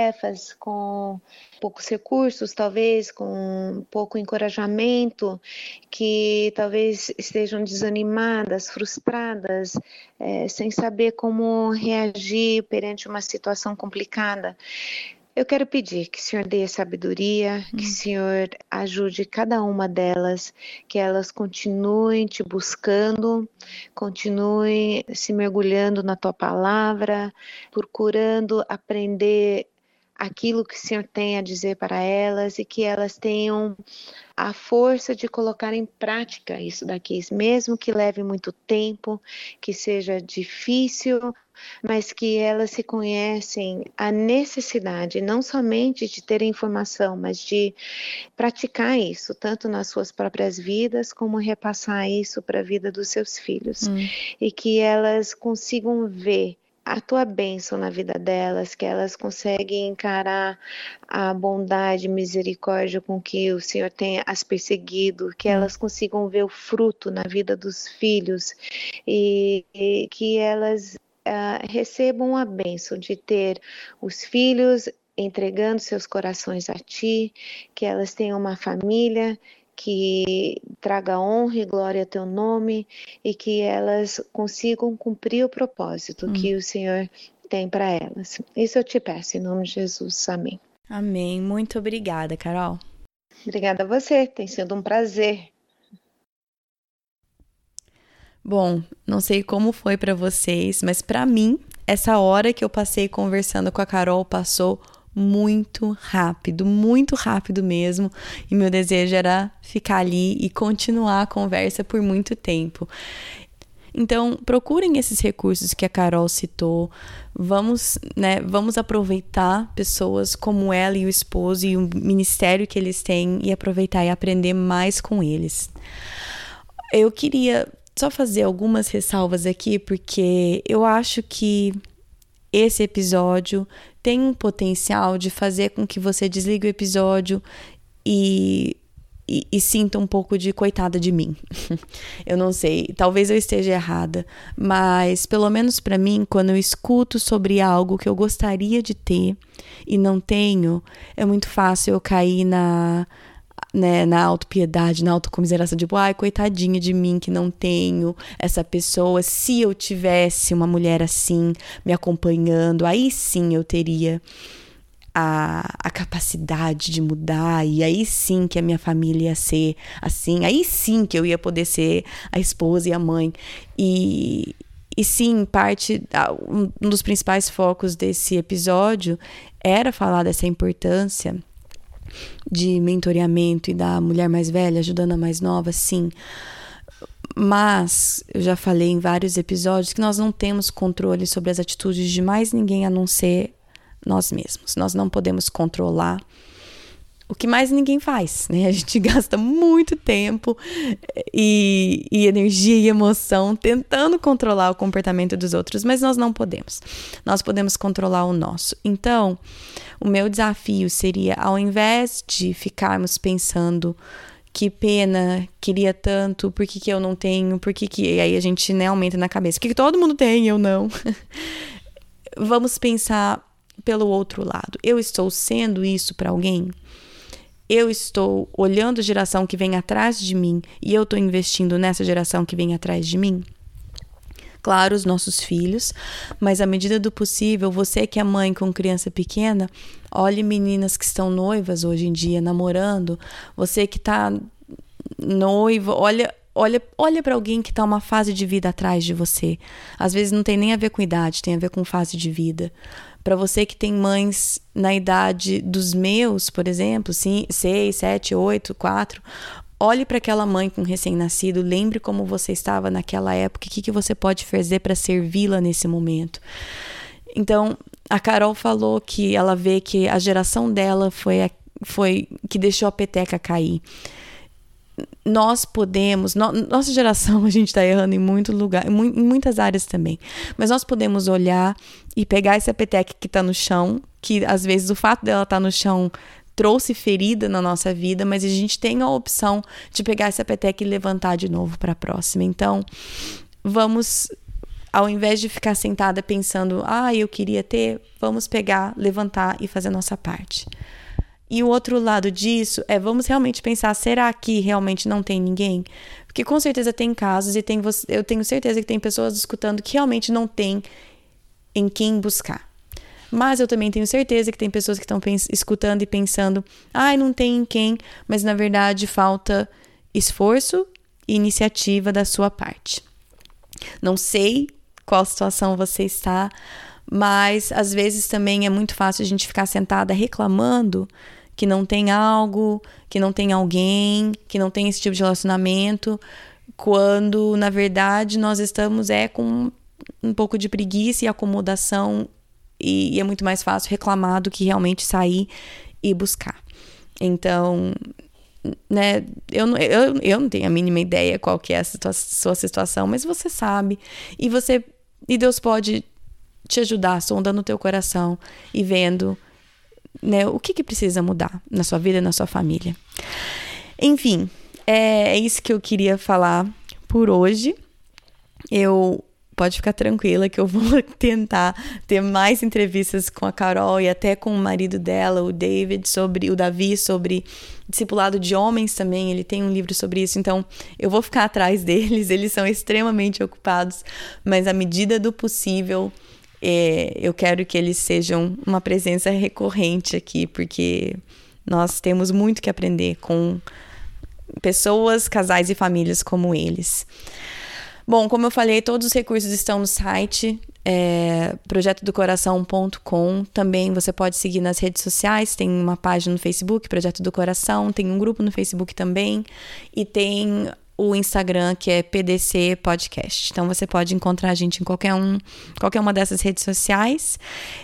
com poucos recursos, talvez, com pouco encorajamento, que talvez estejam desanimadas, frustradas, é, sem saber como reagir perante uma situação complicada. Eu quero pedir que o Senhor dê sabedoria, que o hum. Senhor ajude cada uma delas, que elas continuem te buscando, continuem se mergulhando na tua palavra, procurando aprender aquilo que o Senhor tem a dizer para elas e que elas tenham a força de colocar em prática isso daqui, mesmo que leve muito tempo, que seja difícil, mas que elas se conhecem a necessidade não somente de ter informação, mas de praticar isso, tanto nas suas próprias vidas, como repassar isso para a vida dos seus filhos. Hum. E que elas consigam ver a tua bênção na vida delas, que elas conseguem encarar a bondade e misericórdia com que o Senhor tem as perseguido, que hum. elas consigam ver o fruto na vida dos filhos e, e que elas uh, recebam a bênção de ter os filhos entregando seus corações a ti, que elas tenham uma família que traga honra e glória a teu nome e que elas consigam cumprir o propósito hum. que o Senhor tem para elas. Isso eu te peço em nome de Jesus. Amém. Amém. Muito obrigada, Carol. Obrigada a você. Tem sido um prazer Bom, não sei como foi para vocês, mas para mim, essa hora que eu passei conversando com a Carol passou muito rápido, muito rápido mesmo, e meu desejo era ficar ali e continuar a conversa por muito tempo. Então, procurem esses recursos que a Carol citou. Vamos, né, vamos aproveitar pessoas como ela e o esposo e o ministério que eles têm e aproveitar e aprender mais com eles. Eu queria só fazer algumas ressalvas aqui, porque eu acho que esse episódio tem um potencial de fazer com que você desligue o episódio e, e, e sinta um pouco de coitada de mim. eu não sei, talvez eu esteja errada, mas pelo menos para mim, quando eu escuto sobre algo que eu gostaria de ter e não tenho, é muito fácil eu cair na né, na autopiedade, na autocomiseração, tipo, ai, coitadinha de mim que não tenho essa pessoa. Se eu tivesse uma mulher assim me acompanhando, aí sim eu teria a, a capacidade de mudar, e aí sim que a minha família ia ser assim, aí sim que eu ia poder ser a esposa e a mãe. E, e sim, parte, um dos principais focos desse episódio era falar dessa importância de mentoreamento e da mulher mais velha ajudando a mais nova, sim. Mas eu já falei em vários episódios que nós não temos controle sobre as atitudes de mais ninguém a não ser nós mesmos. Nós não podemos controlar o que mais ninguém faz, né? A gente gasta muito tempo e, e, energia e emoção tentando controlar o comportamento dos outros, mas nós não podemos. Nós podemos controlar o nosso. Então, o meu desafio seria, ao invés de ficarmos pensando que pena, queria tanto, por que, que eu não tenho, por que, que. E aí a gente né, aumenta na cabeça, por que, que todo mundo tem eu não? Vamos pensar pelo outro lado. Eu estou sendo isso para alguém? Eu estou olhando a geração que vem atrás de mim e eu estou investindo nessa geração que vem atrás de mim? Claro, os nossos filhos, mas à medida do possível, você que é mãe com criança pequena, olhe meninas que estão noivas hoje em dia, namorando, você que está noiva, olha olha, olha para alguém que está uma fase de vida atrás de você. Às vezes não tem nem a ver com idade, tem a ver com fase de vida. Para você que tem mães na idade dos meus, por exemplo, 6, 7, 8, 4, olhe para aquela mãe com recém-nascido, lembre como você estava naquela época, o que, que você pode fazer para servi-la nesse momento. Então, a Carol falou que ela vê que a geração dela foi, a, foi que deixou a peteca cair nós podemos, no, nossa geração, a gente está errando em muito lugar, em, muitas áreas também, mas nós podemos olhar e pegar essa peteca que está no chão, que às vezes o fato dela estar tá no chão trouxe ferida na nossa vida, mas a gente tem a opção de pegar essa peteca e levantar de novo para a próxima. Então, vamos ao invés de ficar sentada pensando, ah, eu queria ter, vamos pegar, levantar e fazer a nossa parte. E o outro lado disso é vamos realmente pensar, será que realmente não tem ninguém? Porque com certeza tem casos e tem eu tenho certeza que tem pessoas escutando que realmente não tem em quem buscar. Mas eu também tenho certeza que tem pessoas que estão escutando e pensando, ai, não tem em quem, mas na verdade falta esforço e iniciativa da sua parte. Não sei qual situação você está, mas às vezes também é muito fácil a gente ficar sentada reclamando que não tem algo, que não tem alguém, que não tem esse tipo de relacionamento, quando na verdade nós estamos é com um pouco de preguiça e acomodação e, e é muito mais fácil reclamar do que realmente sair e buscar. Então, né, eu, eu, eu não tenho a mínima ideia qual que é a situa sua situação, mas você sabe. E você e Deus pode te ajudar sondando o teu coração e vendo né, o que, que precisa mudar na sua vida na sua família. Enfim, é, é isso que eu queria falar por hoje. Eu pode ficar tranquila que eu vou tentar ter mais entrevistas com a Carol e até com o marido dela, o David, sobre o Davi, sobre discipulado de homens também. Ele tem um livro sobre isso, então eu vou ficar atrás deles. Eles são extremamente ocupados, mas à medida do possível é, eu quero que eles sejam uma presença recorrente aqui, porque nós temos muito que aprender com pessoas, casais e famílias como eles. Bom, como eu falei, todos os recursos estão no site é, projetodocoração.com. Também você pode seguir nas redes sociais, tem uma página no Facebook, Projeto do Coração, tem um grupo no Facebook também, e tem o Instagram, que é PDC Podcast. Então você pode encontrar a gente em qualquer um, qualquer uma dessas redes sociais.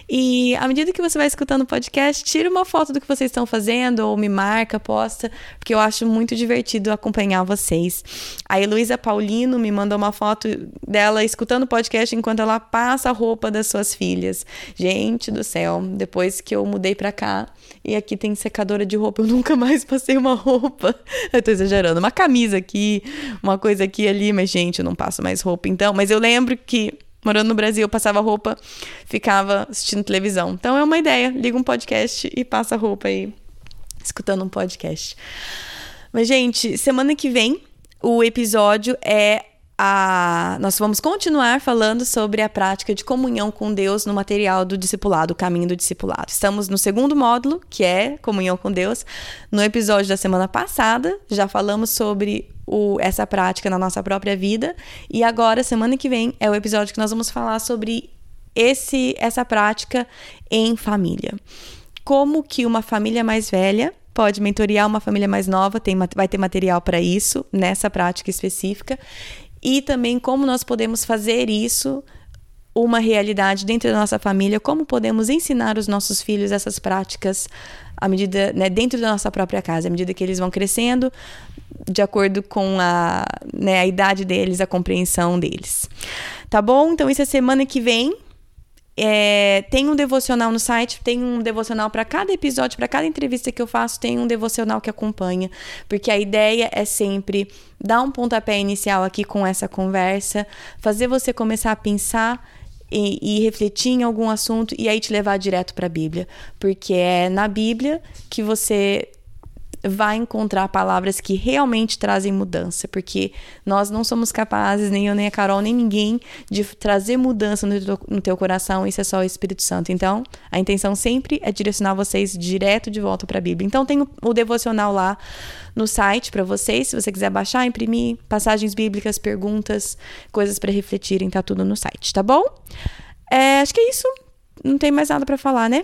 E à medida que você vai escutando o podcast, tira uma foto do que vocês estão fazendo ou me marca, posta, porque eu acho muito divertido acompanhar vocês. A Heloísa Paulino me mandou uma foto dela escutando o podcast enquanto ela passa a roupa das suas filhas. Gente do céu, depois que eu mudei para cá e aqui tem secadora de roupa, eu nunca mais passei uma roupa. Eu tô exagerando, uma camisa aqui, uma coisa aqui e ali, mas gente, eu não passo mais roupa então. Mas eu lembro que morando no Brasil, eu passava roupa, ficava assistindo televisão. Então é uma ideia, liga um podcast e passa roupa aí, escutando um podcast. Mas, gente, semana que vem o episódio é a, nós vamos continuar falando sobre a prática de comunhão com Deus no material do discipulado, o caminho do discipulado. Estamos no segundo módulo, que é comunhão com Deus. No episódio da semana passada, já falamos sobre o, essa prática na nossa própria vida. E agora, semana que vem, é o episódio que nós vamos falar sobre esse, essa prática em família. Como que uma família mais velha pode mentorear uma família mais nova, tem, vai ter material para isso, nessa prática específica e também como nós podemos fazer isso uma realidade dentro da nossa família, como podemos ensinar os nossos filhos essas práticas à medida, né, dentro da nossa própria casa, à medida que eles vão crescendo, de acordo com a, né, a idade deles, a compreensão deles. Tá bom? Então, isso é semana que vem. É, tem um devocional no site, tem um devocional para cada episódio, para cada entrevista que eu faço, tem um devocional que acompanha, porque a ideia é sempre dar um pontapé inicial aqui com essa conversa, fazer você começar a pensar e, e, refletir em algum assunto e aí te levar direto para a Bíblia, porque é na Bíblia que você vai encontrar palavras que realmente trazem mudança, porque nós não somos capazes, nem eu, nem a Carol, nem ninguém, de trazer mudança no teu, no teu coração, isso é só o Espírito Santo. Então, a intenção sempre é direcionar vocês direto de volta para a Bíblia. Então, tem o, o devocional lá no site para vocês, se você quiser baixar, imprimir, passagens bíblicas, perguntas, coisas para refletirem, tá tudo no site, tá bom? É, acho que é isso. Não tem mais nada para falar, né?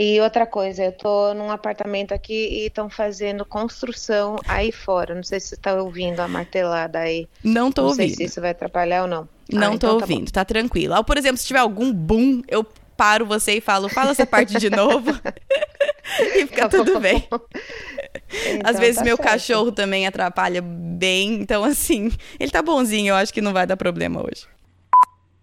E outra coisa, eu tô num apartamento aqui e estão fazendo construção aí fora. Não sei se você tá ouvindo a martelada aí. Não tô não ouvindo. Não sei se isso vai atrapalhar ou não. Não ah, tô então ouvindo, tá, tá tranquilo. Ou, por exemplo, se tiver algum boom, eu paro você e falo, fala essa parte de novo. e fica tá tudo bem. Então, Às vezes tá meu certo. cachorro também atrapalha bem, então assim, ele tá bonzinho, eu acho que não vai dar problema hoje.